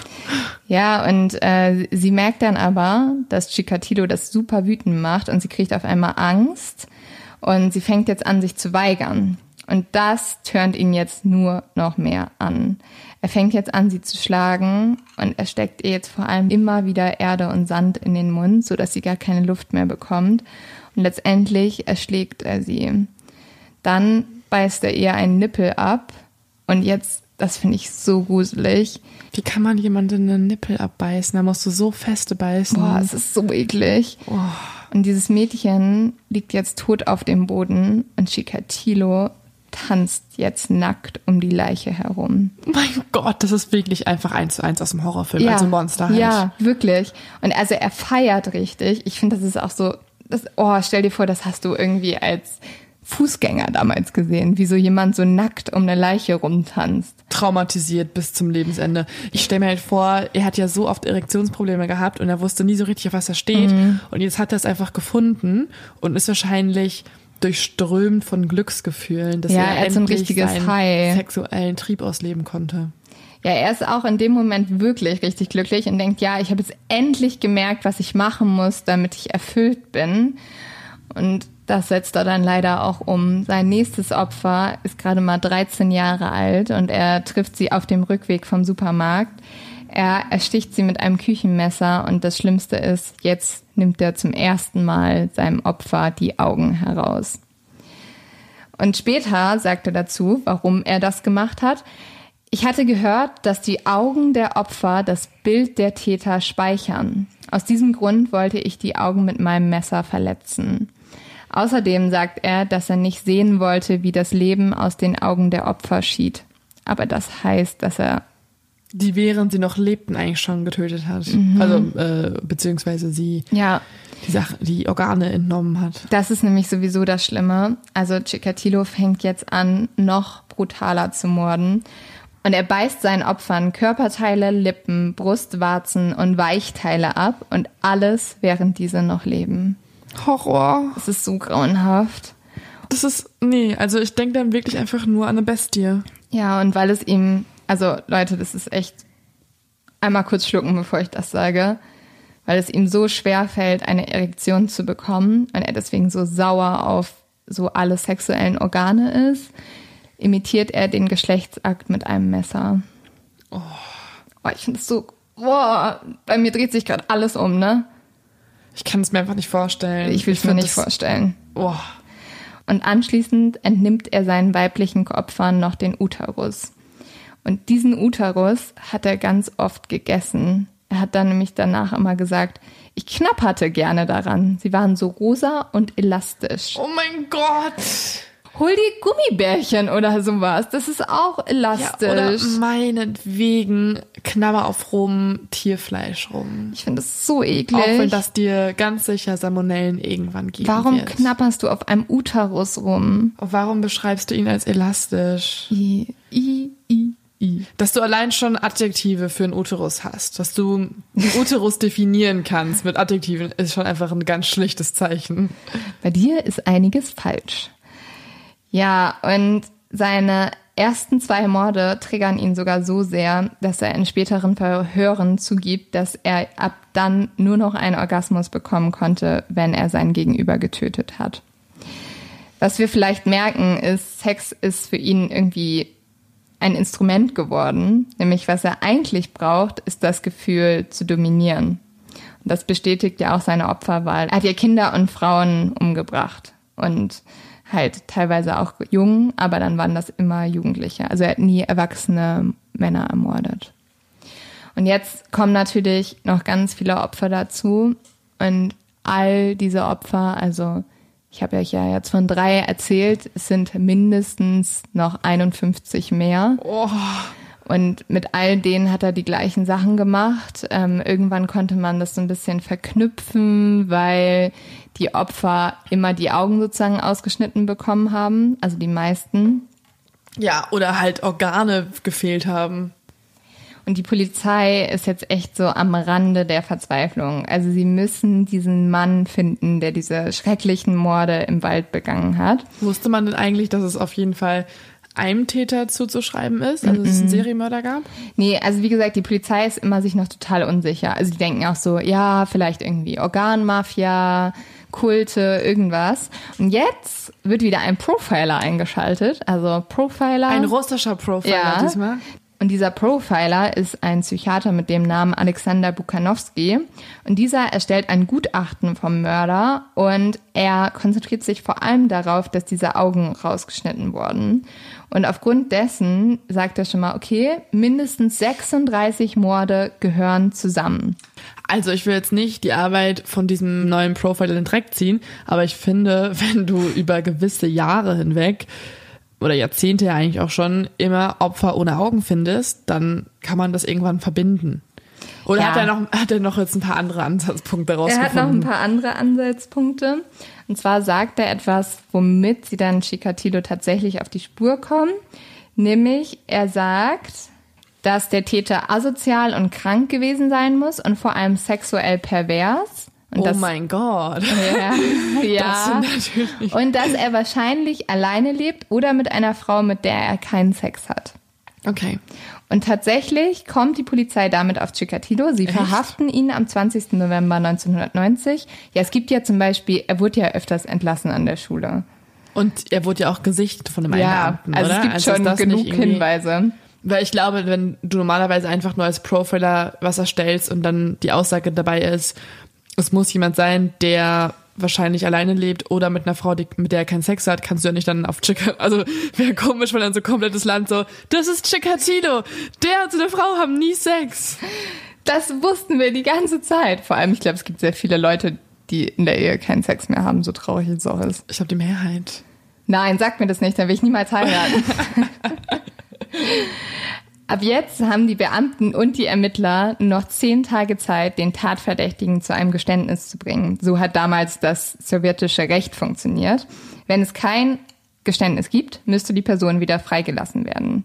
Ja, und äh, sie merkt dann aber, dass Chikatilo das super wütend macht und sie kriegt auf einmal Angst und sie fängt jetzt an, sich zu weigern. Und das turnt ihn jetzt nur noch mehr an. Er fängt jetzt an, sie zu schlagen und er steckt ihr jetzt vor allem immer wieder Erde und Sand in den Mund, sodass sie gar keine Luft mehr bekommt. Und letztendlich erschlägt er sie. Dann beißt er ihr einen Nippel ab und jetzt, das finde ich so gruselig. Wie kann man jemanden einen Nippel abbeißen? Da musst du so feste beißen. Boah, es ist so eklig. Oh. Und dieses Mädchen liegt jetzt tot auf dem Boden und Chikatilo tanzt jetzt nackt um die Leiche herum. Mein Gott, das ist wirklich einfach eins zu eins aus dem Horrorfilm, also Monster halt. Ja, wirklich. Und also er feiert richtig. Ich finde, das ist auch so, das, oh, stell dir vor, das hast du irgendwie als Fußgänger damals gesehen, wie so jemand so nackt um eine Leiche rumtanzt. Traumatisiert bis zum Lebensende. Ich stelle mir halt vor, er hat ja so oft Erektionsprobleme gehabt und er wusste nie so richtig, auf was er steht. Mhm. Und jetzt hat er es einfach gefunden und ist wahrscheinlich durchströmt von Glücksgefühlen, dass Ja, er er ein richtiges seinen High. sexuellen Trieb ausleben konnte. Ja, er ist auch in dem Moment wirklich richtig glücklich und denkt, ja, ich habe jetzt endlich gemerkt, was ich machen muss, damit ich erfüllt bin. Und das setzt er dann leider auch um. Sein nächstes Opfer ist gerade mal 13 Jahre alt und er trifft sie auf dem Rückweg vom Supermarkt. Er ersticht sie mit einem Küchenmesser und das Schlimmste ist, jetzt nimmt er zum ersten Mal seinem Opfer die Augen heraus. Und später sagt er dazu, warum er das gemacht hat. Ich hatte gehört, dass die Augen der Opfer das Bild der Täter speichern. Aus diesem Grund wollte ich die Augen mit meinem Messer verletzen. Außerdem sagt er, dass er nicht sehen wollte, wie das Leben aus den Augen der Opfer schied. Aber das heißt, dass er Die während sie noch lebten eigentlich schon getötet hat. Also, äh, beziehungsweise sie ja die, Sache, die Organe entnommen hat. Das ist nämlich sowieso das Schlimme. Also Chikatilo fängt jetzt an, noch brutaler zu morden. Und er beißt seinen Opfern Körperteile, Lippen, Brustwarzen und Weichteile ab und alles, während diese noch leben. Horror. Das ist so grauenhaft. Das ist, nee, also ich denke dann wirklich einfach nur an eine Bestie. Ja, und weil es ihm, also Leute, das ist echt einmal kurz schlucken, bevor ich das sage, weil es ihm so schwer fällt, eine Erektion zu bekommen und er deswegen so sauer auf so alle sexuellen Organe ist, imitiert er den Geschlechtsakt mit einem Messer. Oh, ich finde es so, boah, bei mir dreht sich gerade alles um, ne? Ich kann es mir einfach nicht vorstellen. Ich will es mir nicht vorstellen. Oh. Und anschließend entnimmt er seinen weiblichen Opfern noch den Uterus. Und diesen Uterus hat er ganz oft gegessen. Er hat dann nämlich danach immer gesagt, ich knapperte gerne daran. Sie waren so rosa und elastisch. oh mein Gott. Hol die Gummibärchen oder sowas. Das ist auch Ja, oder elastisch. meinetwegen knabber auf rum Tierfleisch rum. ich finde das so eklig. Auch wenn das dir ganz sicher Salmonellen irgendwann geben Warum wird. knapperst du auf einem Uterus rum? Warum beschreibst du ihn als elastisch? I, i, i, i. Dass du allein schon Adjektive für einen Uterus hast. Dass du einen [laughs] Uterus definieren kannst mit Adjektiven, ist schon einfach ein ganz schlichtes Zeichen. Bei dir ist einiges falsch. Ja, und seine ersten zwei Morde triggern ihn sogar so sehr, dass er in späteren Verhören zugibt, dass er ab dann nur noch einen Orgasmus bekommen konnte, wenn er sein Gegenüber getötet hat. Was wir vielleicht merken, ist, Sex ist für ihn irgendwie ein Instrument geworden. Nämlich was er eigentlich braucht, ist das Gefühl zu dominieren. Und das bestätigt ja auch seine Opferwahl. Er hat ja Kinder und Frauen umgebracht und halt teilweise auch jung, aber dann waren das immer Jugendliche. Also er hat nie erwachsene Männer ermordet. Und jetzt kommen natürlich noch ganz viele Opfer dazu und all diese Opfer, also ich habe euch ja jetzt von drei erzählt, es sind mindestens noch 51 mehr. Oh, Und mit all denen hat er die gleichen Sachen gemacht. Ähm, irgendwann konnte man das so ein bisschen verknüpfen, weil die Opfer immer die Augen sozusagen ausgeschnitten bekommen haben, also die meisten. ja, oder halt Organe gefehlt haben. Und die Polizei ist jetzt echt so am Rande der Verzweiflung. Also sie müssen diesen Mann finden, der diese schrecklichen Morde im Wald begangen hat. Wusste man denn eigentlich, dass es auf jeden Fall einem Täter zuzuschreiben ist, also dass es einen Serienmörder gab? Nee, also wie gesagt, die Polizei ist immer sich noch total unsicher. Also die denken auch so, ja, vielleicht irgendwie Organmafia, Kulte, irgendwas. Und jetzt wird wieder ein Profiler eingeschaltet. Also Profiler. Ein russischer Profiler Ja. diesmal. Und dieser Profiler ist ein Psychiater mit dem Namen Alexander Bukanowski. Und dieser erstellt ein Gutachten vom Mörder und er konzentriert sich vor allem darauf, dass diese Augen rausgeschnitten wurden. Und aufgrund dessen sagt er schon mal, okay, mindestens 36 Morde gehören zusammen. Also ich will jetzt nicht die Arbeit von diesem neuen Profiler in den Dreck ziehen, aber ich finde, [laughs] wenn du über gewisse Jahre hinweg oder Jahrzehnte ja eigentlich auch schon immer Opfer ohne Augen findest, dann kann man das irgendwann verbinden. Oder Ja. hat er noch hat er noch jetzt ein paar andere Ansatzpunkte Er hat rausgefunden? noch ein paar andere Ansatzpunkte. Und zwar sagt er etwas, womit sie dann Chikatilo tatsächlich auf die Spur kommen. Nämlich, er sagt, dass der Täter asozial und krank gewesen sein muss und vor allem sexuell pervers. Und oh das, mein Gott. ja, [laughs] ja. Das sind natürlich Und dass er wahrscheinlich alleine lebt oder mit einer Frau, mit der er keinen Sex hat. Okay. Und tatsächlich kommt die Polizei damit auf Chikatilo. Sie verhaften ihn am 20. November 1990. Ja, es gibt ja zum Beispiel, er wurde ja öfters entlassen an der Schule. Und er wurde ja auch gesichtet von einem Ja, Beamten, also oder? es gibt ist schon genug Hinweise. Weil ich glaube, wenn du normalerweise einfach nur als Profiler was erstellst und dann die Aussage dabei ist, es muss jemand sein, der wahrscheinlich alleine lebt oder mit einer Frau, die, mit der er keinen Sex hat, kannst du ja nicht dann auf Chica, also [laughs] wäre komisch, wenn dann so komplettes Land so, das ist Chikatilo, der und seine Frau haben nie Sex. Das wussten wir die ganze Zeit. Vor allem, ich glaube, es gibt sehr viele Leute, die in der Ehe keinen Sex mehr haben, so traurig es auch ist. Ich glaube, die Mehrheit. Nein, sag mir das nicht, dann will ich niemals heiraten. [laughs] [laughs] Ab jetzt haben die Beamten und die Ermittler noch zehn Tage Zeit, den Tatverdächtigen zu einem Geständnis zu bringen. So hat damals das sowjetische Recht funktioniert. Wenn es kein Geständnis gibt, müsste die Person wieder freigelassen werden.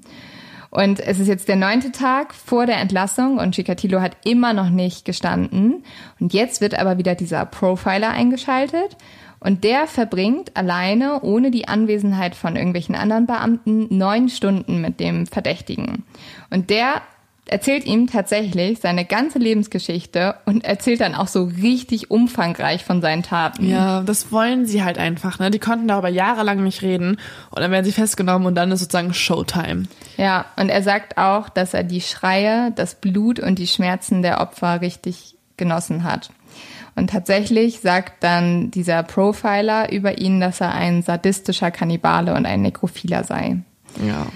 Und es ist jetzt der neunte Tag vor der Entlassung und Chikatilo hat immer noch nicht gestanden. Und jetzt wird aber wieder dieser Profiler eingeschaltet. Und der verbringt alleine, ohne die Anwesenheit von irgendwelchen anderen Beamten, neun Stunden mit dem Verdächtigen. Und der erzählt ihm tatsächlich seine ganze Lebensgeschichte und erzählt dann auch so richtig umfangreich von seinen Taten. Ja, das wollen sie halt einfach, ne? Die konnten darüber jahrelang nicht reden und dann werden sie festgenommen und dann ist sozusagen Showtime. Ja, und er sagt auch, dass er die Schreie, das Blut und die Schmerzen der Opfer richtig genossen hat. Und tatsächlich sagt dann dieser Profiler über ihn, dass er ein sadistischer Kannibale und ein Nekrophiler sei. Ja.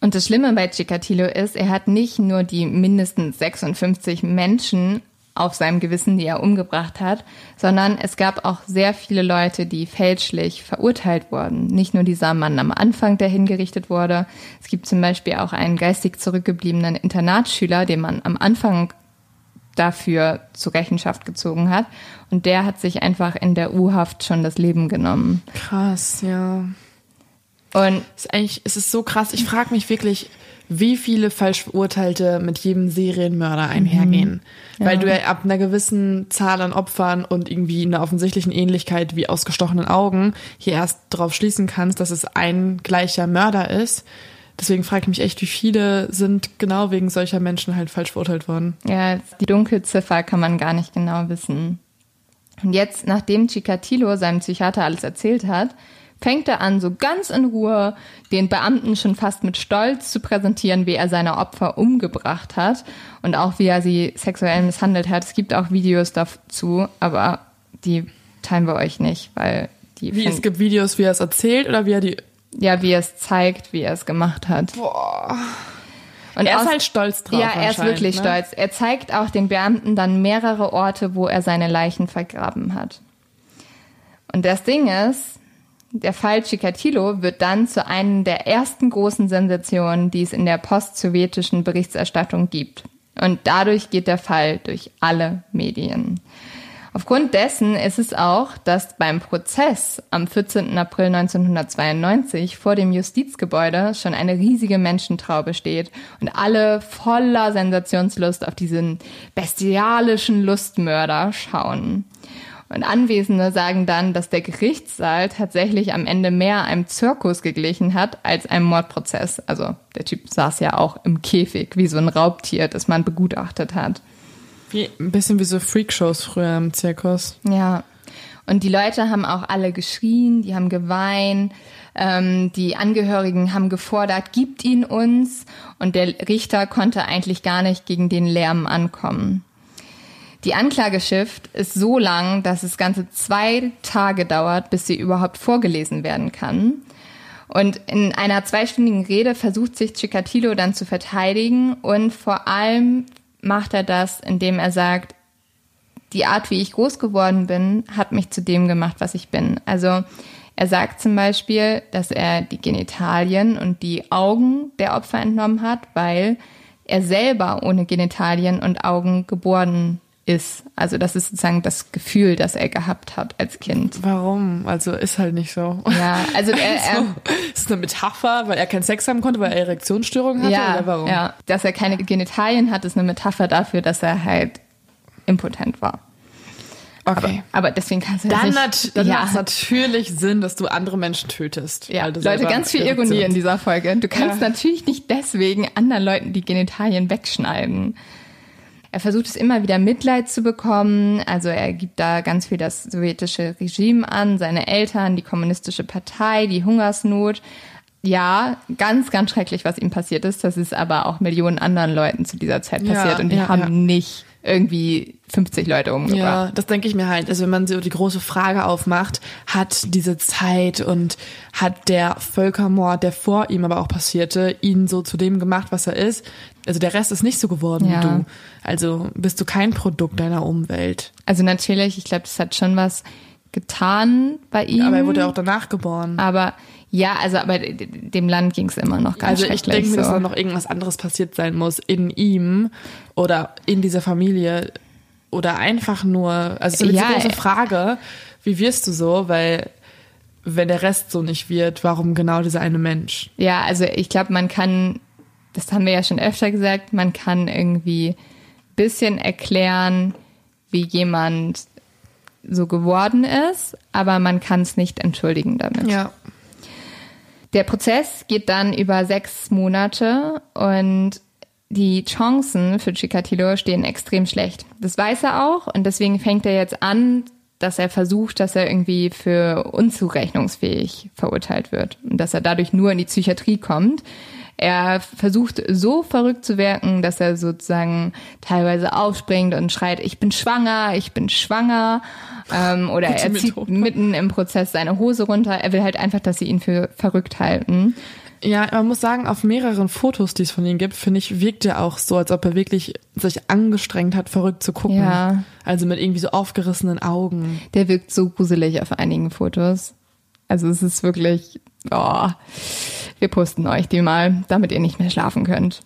Und das Schlimme bei Chikatilo ist, er hat nicht nur die mindestens 56 Menschen auf seinem Gewissen, die er umgebracht hat, sondern es gab auch sehr viele Leute, die fälschlich verurteilt wurden. Nicht nur dieser Mann am Anfang, der hingerichtet wurde. Es gibt zum Beispiel auch einen geistig zurückgebliebenen Internatsschüler, den man am Anfang dafür zur Rechenschaft gezogen hat. Und der hat sich einfach in der U-Haft schon das Leben genommen. Krass, ja. Und ist eigentlich, es ist so krass. Ich frage mich wirklich, wie viele falsch Verurteilte mit jedem Serienmörder einhergehen. Weil du ja ab einer gewissen Zahl an Opfern und irgendwie einer offensichtlichen Ähnlichkeit wie ausgestochenen Augen hier erst darauf schließen kannst, dass es ein gleicher Mörder ist. Deswegen frage ich mich echt, wie viele sind genau wegen solcher Menschen halt falsch verurteilt worden. Ja, die Dunkelziffer kann man gar nicht genau wissen. Und jetzt, nachdem Chikatilo seinem Psychiater alles erzählt hat, fängt er an, so ganz in Ruhe den Beamten schon fast mit Stolz zu präsentieren, wie er seine Opfer umgebracht hat und auch wie er sie sexuell misshandelt hat. Es gibt auch Videos dazu, aber die teilen wir euch nicht, weil die Wie, es gibt Videos, wie er es erzählt oder wie er die. Ja, wie er es zeigt, wie er es gemacht hat. Boah. Und Er ist halt stolz drauf. Ja, er ist wirklich ne? stolz. Er zeigt auch den Beamten dann mehrere Orte, wo er seine Leichen vergraben hat. Und das Ding ist, der Fall Chikatilo wird dann zu einer der ersten großen Sensationen, die es in der post-sowjetischen Berichterstattung gibt. Und dadurch geht der Fall durch alle Medien. Aufgrund dessen ist es auch, dass beim Prozess am 14. April 1992 vor dem Justizgebäude schon eine riesige Menschentraube steht und alle voller Sensationslust auf diesen bestialischen Lustmörder schauen. Und Anwesende sagen dann, dass der Gerichtssaal tatsächlich am Ende mehr einem Zirkus geglichen hat als einem Mordprozess. Also der Typ saß ja auch im Käfig, wie so ein Raubtier, das man begutachtet hat. Wie, ein bisschen wie so Freakshows früher im Zirkus. Ja. Und die Leute haben auch alle geschrien, die haben geweint, ähm, die Angehörigen haben gefordert, gibt ihn uns. Und der Richter konnte eigentlich gar nicht gegen den Lärm ankommen. Die Anklageschrift ist so lang, dass es ganze zwei Tage dauert, bis sie überhaupt vorgelesen werden kann. Und in einer zweistündigen Rede versucht sich Chikatilo dann zu verteidigen und vor allem macht er das, indem er sagt, die Art, wie ich groß geworden bin, hat mich zu dem gemacht, was ich bin. Also er sagt zum Beispiel, dass er die Genitalien und die Augen der Opfer entnommen hat, weil er selber ohne Genitalien und Augen geboren ist. Also das ist sozusagen das Gefühl, das er gehabt hat als Kind. Warum? Also ist halt nicht so. Ja, also er, [laughs] er so, ist eine Metapher, weil er keinen Sex haben konnte, weil er Erektionsstörungen hatte ja, oder warum? Ja, dass er keine Genitalien hat, ist eine Metapher dafür, dass er halt impotent war. Okay. Aber, aber deswegen kannst du Dann, nat nicht, dann ja, macht es natürlich Sinn, dass du andere Menschen tötest. ja. Leute, ganz viel Ironie in dieser Folge. Du kannst Ja. natürlich nicht deswegen anderen Leuten die Genitalien wegschneiden. Er versucht es immer wieder Mitleid zu bekommen. Also er gibt da ganz viel das sowjetische Regime an, seine Eltern, die kommunistische Partei, die Hungersnot. Ja, ganz, ganz schrecklich, was ihm passiert ist. Das ist aber auch Millionen anderen Leuten zu dieser Zeit Ja, passiert und die ja, haben ja. nicht irgendwie 50 Leute umgebracht. Ja, das denke ich mir halt. Also wenn man so die große Frage aufmacht, hat diese Zeit und hat der Völkermord, der vor ihm aber auch passierte, ihn so zu dem gemacht, was er ist? Also der Rest ist nicht so geworden Ja. wie du. Also bist du kein Produkt deiner Umwelt. Also natürlich, ich glaube, das hat schon was getan bei ihm. Aber er wurde auch danach geboren. Aber ja, also aber dem Land ging es immer noch ganz Also ich schrecklich. denke mir, dass so. da noch irgendwas anderes passiert sein muss in ihm oder in dieser Familie oder einfach nur, also Ja, eine große. Frage, wie wirst du so, weil wenn der Rest so nicht wird, warum genau dieser eine Mensch? Ja, also ich glaube, man kann, das haben wir ja schon öfter gesagt, man kann irgendwie ein bisschen erklären, wie jemand so geworden ist, aber man kann es nicht entschuldigen damit. Ja. Der Prozess geht dann über sechs Monate und die Chancen für Chikatilo stehen extrem schlecht. Das weiß er auch und deswegen fängt er jetzt an, dass er versucht, dass er irgendwie für unzurechnungsfähig verurteilt wird und dass er dadurch nur in die Psychiatrie kommt. Er versucht so verrückt zu wirken, dass er sozusagen teilweise aufspringt und schreit, ich bin schwanger, ich bin schwanger. Ähm, oder er zieht Methode. mitten im Prozess seine Hose runter. Er will halt einfach, dass sie ihn für verrückt halten. Ja, man muss sagen, auf mehreren Fotos, die es von ihm gibt, finde ich, wirkt er auch so, als ob er wirklich sich angestrengt hat, verrückt zu gucken. Ja. Also mit irgendwie so aufgerissenen Augen. Der wirkt so gruselig auf einigen Fotos. Also es ist wirklich, oh, wir posten euch die mal, damit ihr nicht mehr schlafen könnt.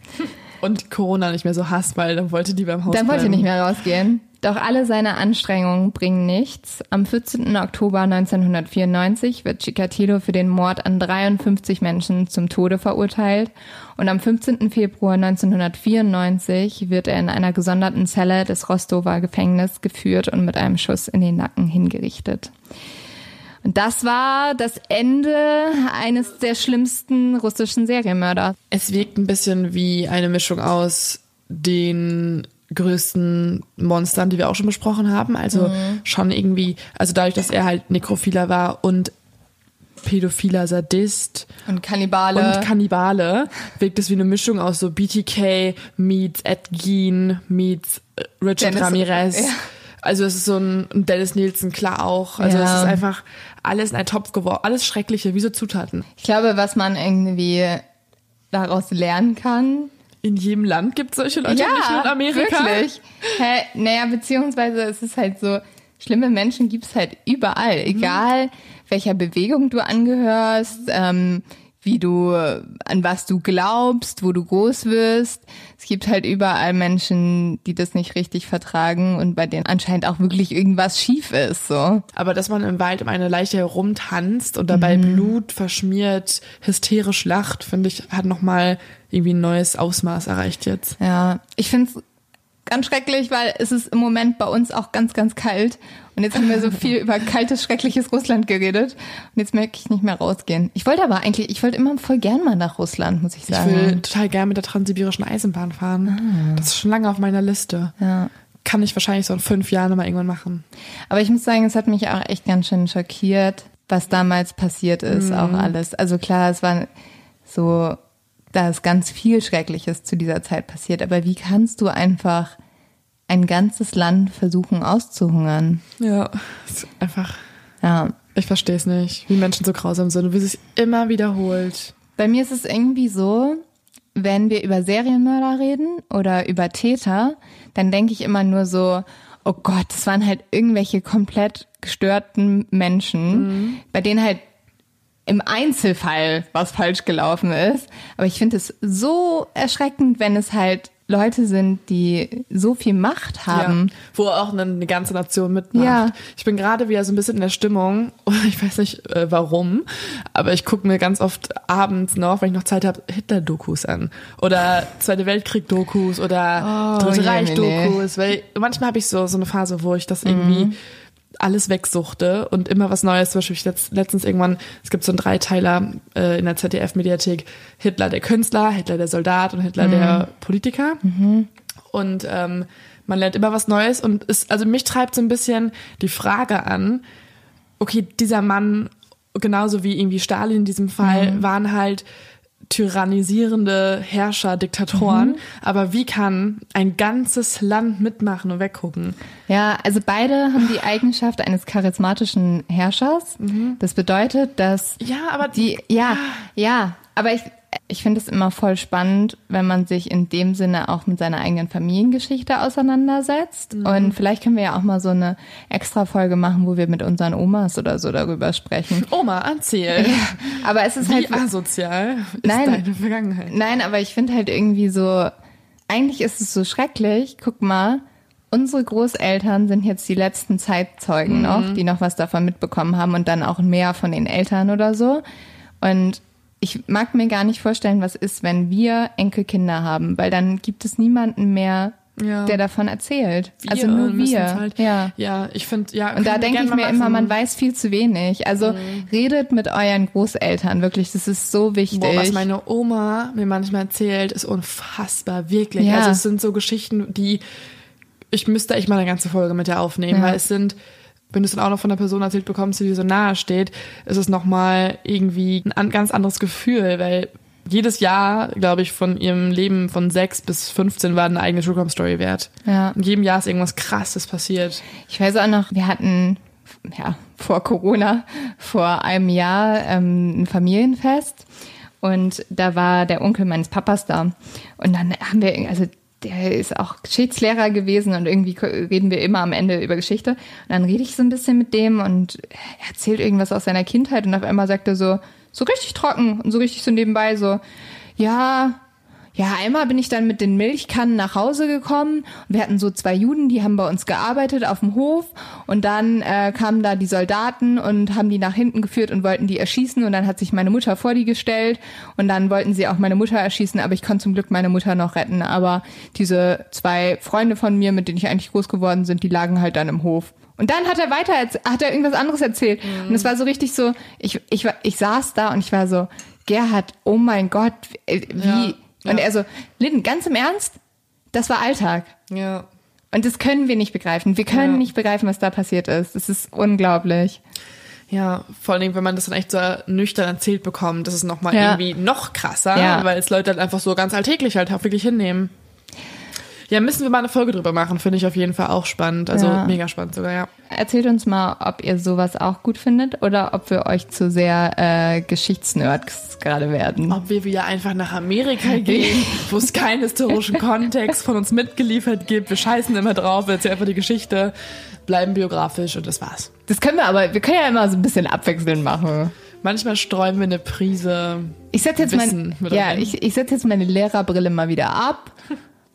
Und Corona nicht mehr so hasst, weil dann wollte die beim Haus Dann wollte nicht mehr rausgehen. Doch alle seine Anstrengungen bringen nichts. Am 14. Oktober 1994 wird Chikatilo für den Mord an 53 Menschen zum Tode verurteilt und am 15. Februar 1994 wird er in einer gesonderten Zelle des Rostover Gefängnisses geführt und mit einem Schuss in den Nacken hingerichtet. Und das war das Ende eines der schlimmsten russischen Serienmörder. Es wirkt ein bisschen wie eine Mischung aus den größten Monstern, die wir auch schon besprochen haben. Also Mhm. schon irgendwie, also dadurch, dass er halt Nekrophiler war und pädophiler Sadist Und Kannibale. und Kannibale, wirkt es wie eine Mischung aus so BTK meets Ed Gein meets äh, Richard Dennis- Ramirez. ja. Also es ist so ein Dennis Nielsen, klar auch. Also Ja. es ist einfach alles in einen Topf geworfen, alles Schreckliche, wie so Zutaten. Ich glaube, was man irgendwie daraus lernen kann. In jedem Land gibt es solche Leute, nicht nur in Amerika. wirklich. Hä, naja, beziehungsweise es ist halt so, schlimme Menschen gibt's halt überall. Egal, welcher Bewegung du angehörst, ähm, wie du, an was du glaubst, wo du groß wirst. Es gibt halt überall Menschen, die das nicht richtig vertragen und bei denen anscheinend auch wirklich irgendwas schief ist, so. Aber dass man im Wald um eine Leiche herumtanzt und dabei Mhm. Blut verschmiert, hysterisch lacht, finde ich, hat nochmal irgendwie ein neues Ausmaß erreicht jetzt. Ja, ich find's ganz schrecklich, weil es ist im Moment bei uns auch ganz, ganz kalt. Und jetzt haben wir so viel über kaltes, schreckliches Russland geredet. Und jetzt merke ich nicht mehr rausgehen. Ich wollte aber eigentlich, ich wollte immer voll gern mal nach Russland, muss ich Ich sagen. will total gerne mit der transsibirischen Eisenbahn fahren. Das ist schon lange auf meiner Liste. ja. Kann ich wahrscheinlich so in fünf Jahren mal irgendwann machen. Aber ich muss sagen, es hat mich auch echt ganz schön schockiert, was damals passiert ist, auch alles. Also klar, es war so, da ist ganz viel Schreckliches zu dieser Zeit passiert. Aber wie kannst du einfach ein ganzes Land versuchen auszuhungern? Ja, ist einfach. Ja. Ich verstehe es nicht, wie Menschen so grausam sind und wie es sich immer wiederholt. Bei mir ist es irgendwie so, wenn wir über Serienmörder reden oder über Täter, dann denke ich immer nur so, oh Gott, das waren halt irgendwelche komplett gestörten Menschen, bei denen halt im Einzelfall was falsch gelaufen ist. Aber ich finde es so erschreckend, wenn es halt Leute sind, die so viel Macht haben. Ja, wo auch eine, eine ganze Nation mitmacht. Ja. Ich bin gerade wieder so ein bisschen in der Stimmung, [laughs] ich weiß nicht äh, warum, aber ich gucke mir ganz oft abends noch, wenn ich noch Zeit habe, Hitler-Dokus an. Oder Zweite Weltkrieg-Dokus oder Oh, Dritte Reich-Dokus. Weil manchmal habe ich so, so eine Phase, wo ich das irgendwie Mhm. Alles wegsuchte und immer was Neues. Zum Beispiel ich letzt, letztens irgendwann, es gibt so einen Dreiteiler äh, in der ZDF-Mediathek, Hitler der Künstler, Hitler der Soldat und Hitler der Politiker. Und ähm, man lernt immer was Neues und ist, also mich treibt so ein bisschen die Frage an, okay, dieser Mann, genauso wie irgendwie Stalin in diesem Fall, waren halt tyrannisierende Herrscher, Diktatoren. Aber wie kann ein ganzes Land mitmachen und weggucken? Ja, also beide haben die Eigenschaft eines charismatischen Herrschers. Das bedeutet, dass Ja, aber die, ja, ja, aber ich, ich finde es immer voll spannend, wenn man sich in dem Sinne auch mit seiner eigenen Familiengeschichte auseinandersetzt. Und vielleicht können wir ja auch mal so eine extra Folge machen, wo wir mit unseren Omas oder so darüber sprechen. Oma, erzähl. Aber es ist Wie halt, asozial ist Nein. deine Vergangenheit? nein, aber ich finde halt irgendwie so, eigentlich ist es so schrecklich. Guck mal, unsere Großeltern sind jetzt die letzten Zeitzeugen noch, die noch was davon mitbekommen haben und dann auch mehr von den Eltern oder so. Und ich mag mir gar nicht vorstellen, was ist, wenn wir Enkelkinder haben, weil dann gibt es niemanden mehr, Ja. der davon erzählt. Wir also nur wir. Halt, ja. ja, ich finde, ja. Und da denke ich mir immer, man weiß viel zu wenig. Also redet mit euren Großeltern, wirklich, das ist so wichtig. Boah, was meine Oma mir manchmal erzählt, ist unfassbar, wirklich. Ja. Also es sind so Geschichten, die ich müsste echt mal eine ganze Folge mit dir aufnehmen, Ja. weil es sind, wenn du es dann auch noch von einer Person erzählt bekommst, die dir so nahe steht, ist es nochmal irgendwie ein an- ganz anderes Gefühl, weil jedes Jahr, glaube ich, von ihrem Leben von 6 bis 15 war eine eigene True Crime Story wert. Ja. In jedem Jahr ist irgendwas krasses passiert. Ich weiß auch noch, wir hatten ja vor Corona vor einem Jahr ähm, ein Familienfest und da war der Onkel meines Papas da und dann haben wir also der ist auch Geschichtslehrer gewesen und irgendwie reden wir immer am Ende über Geschichte. Und dann rede ich so ein bisschen mit dem und er erzählt irgendwas aus seiner Kindheit und auf einmal sagt er so, so richtig trocken und so richtig so nebenbei so, ja, ja, einmal bin ich dann mit den Milchkannen nach Hause gekommen. Und wir hatten so zwei Juden, die haben bei uns gearbeitet auf dem Hof. Und dann äh, kamen da die Soldaten und haben die nach hinten geführt und wollten die erschießen. Und dann hat sich meine Mutter vor die gestellt. Und dann wollten sie auch meine Mutter erschießen, aber ich konnte zum Glück meine Mutter noch retten, aber diese zwei Freunde von mir, mit denen ich eigentlich groß geworden sind, die lagen halt dann im Hof. Und dann hat er weiter, hat er irgendwas anderes erzählt. Und es war so richtig so, ich, ich, ich saß da und ich war so, Gerhard, oh mein Gott, äh, wie, Ja, und ja. er so, Lynn, ganz im Ernst? Das war Alltag. Ja. Und das können wir nicht begreifen. Wir können Ja. nicht begreifen, was da passiert ist. Das ist unglaublich. Ja, vor allen Dingen, wenn man das dann echt so nüchtern erzählt bekommt, das ist nochmal Ja. irgendwie noch krasser, Ja. weil es Leute halt einfach so ganz alltäglich halt auch wirklich hinnehmen. Ja, müssen wir mal eine Folge drüber machen, finde ich auf jeden Fall auch spannend. Also Ja. mega spannend sogar, ja. Erzählt uns mal, ob ihr sowas auch gut findet oder ob wir euch zu sehr äh, Geschichtsnerds gerade werden. Ob wir wieder einfach nach Amerika gehen, [laughs] wo es keinen historischen Kontext von uns mitgeliefert gibt. Wir scheißen immer drauf, wir erzählen einfach die Geschichte, bleiben biografisch und das war's. Das können wir aber, wir können ja immer so ein bisschen abwechselnd machen. Manchmal streuen wir eine Prise. Ich setze jetzt, mein, ja, ich, ich setz jetzt meine Lehrerbrille mal wieder ab.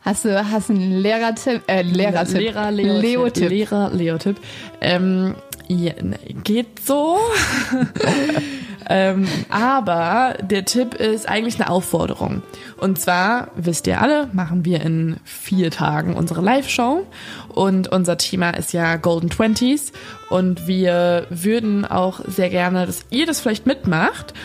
Hast du, hast einen Lehrertipp? Äh, Lehrertipp. Lehrer, Leo Leotipp. Lehrer, Leotipp. Ähm, ja, ne, geht so. [laughs] Ähm, aber der Tipp ist eigentlich eine Aufforderung. Und zwar, wisst ihr alle, machen wir in vier Tagen unsere Live-Show. Und unser Thema ist ja Golden Twenties. Und wir würden auch sehr gerne, dass ihr das vielleicht mitmacht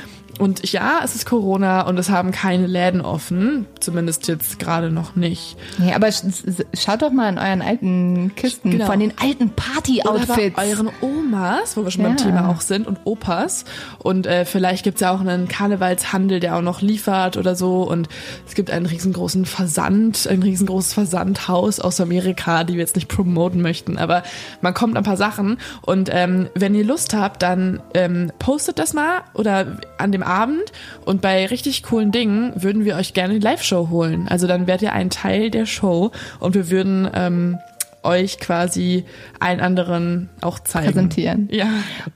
und ja, es ist Corona und es haben keine Läden offen. Zumindest jetzt gerade noch nicht. Nee, aber schaut doch mal in euren alten Kisten genau. von den alten Party-Outfits. euren Omas, wo wir schon ja. beim Thema auch sind, und Opas. Und äh, vielleicht gibt's ja auch einen Karnevalshandel, der auch noch liefert oder so. Und es gibt einen riesengroßen Versand, ein riesengroßes Versandhaus aus Amerika, die wir jetzt nicht promoten möchten. Aber man kommt ein paar Sachen. Und ähm, wenn ihr Lust habt, dann ähm, postet das mal oder an dem Abend und bei richtig coolen Dingen würden wir euch gerne die Live-Show holen. Also dann werdet ihr ein Teil der Show und wir würden ähm, euch quasi allen anderen auch zeigen. Präsentieren. Ja.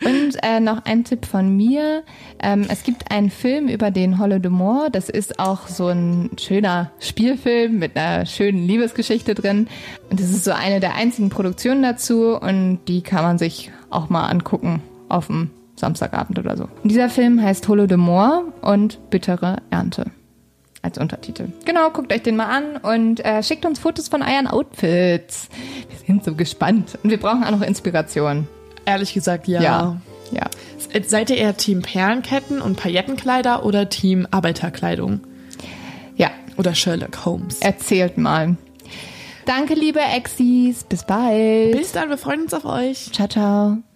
Und äh, noch ein Tipp von mir. Ähm, es gibt einen Film über den Holodomor. Das ist auch so ein schöner Spielfilm mit einer schönen Liebesgeschichte drin. Und das ist so eine der einzigen Produktionen dazu und die kann man sich auch mal angucken auf dem Samstagabend oder so. dieser Film heißt Holo de Moor und Bittere Ernte als Untertitel. Genau, guckt euch den mal an und äh, schickt uns Fotos von euren Outfits. Wir sind so gespannt und wir brauchen auch noch Inspiration. Ehrlich gesagt, ja. Ja. ja. Seid ihr eher Team Perlenketten und Paillettenkleider oder Team Arbeiterkleidung? Ja. Oder Sherlock Holmes? Erzählt mal. Danke, liebe Exis. Bis bald. Bis dann, wir freuen uns auf euch. Ciao, ciao.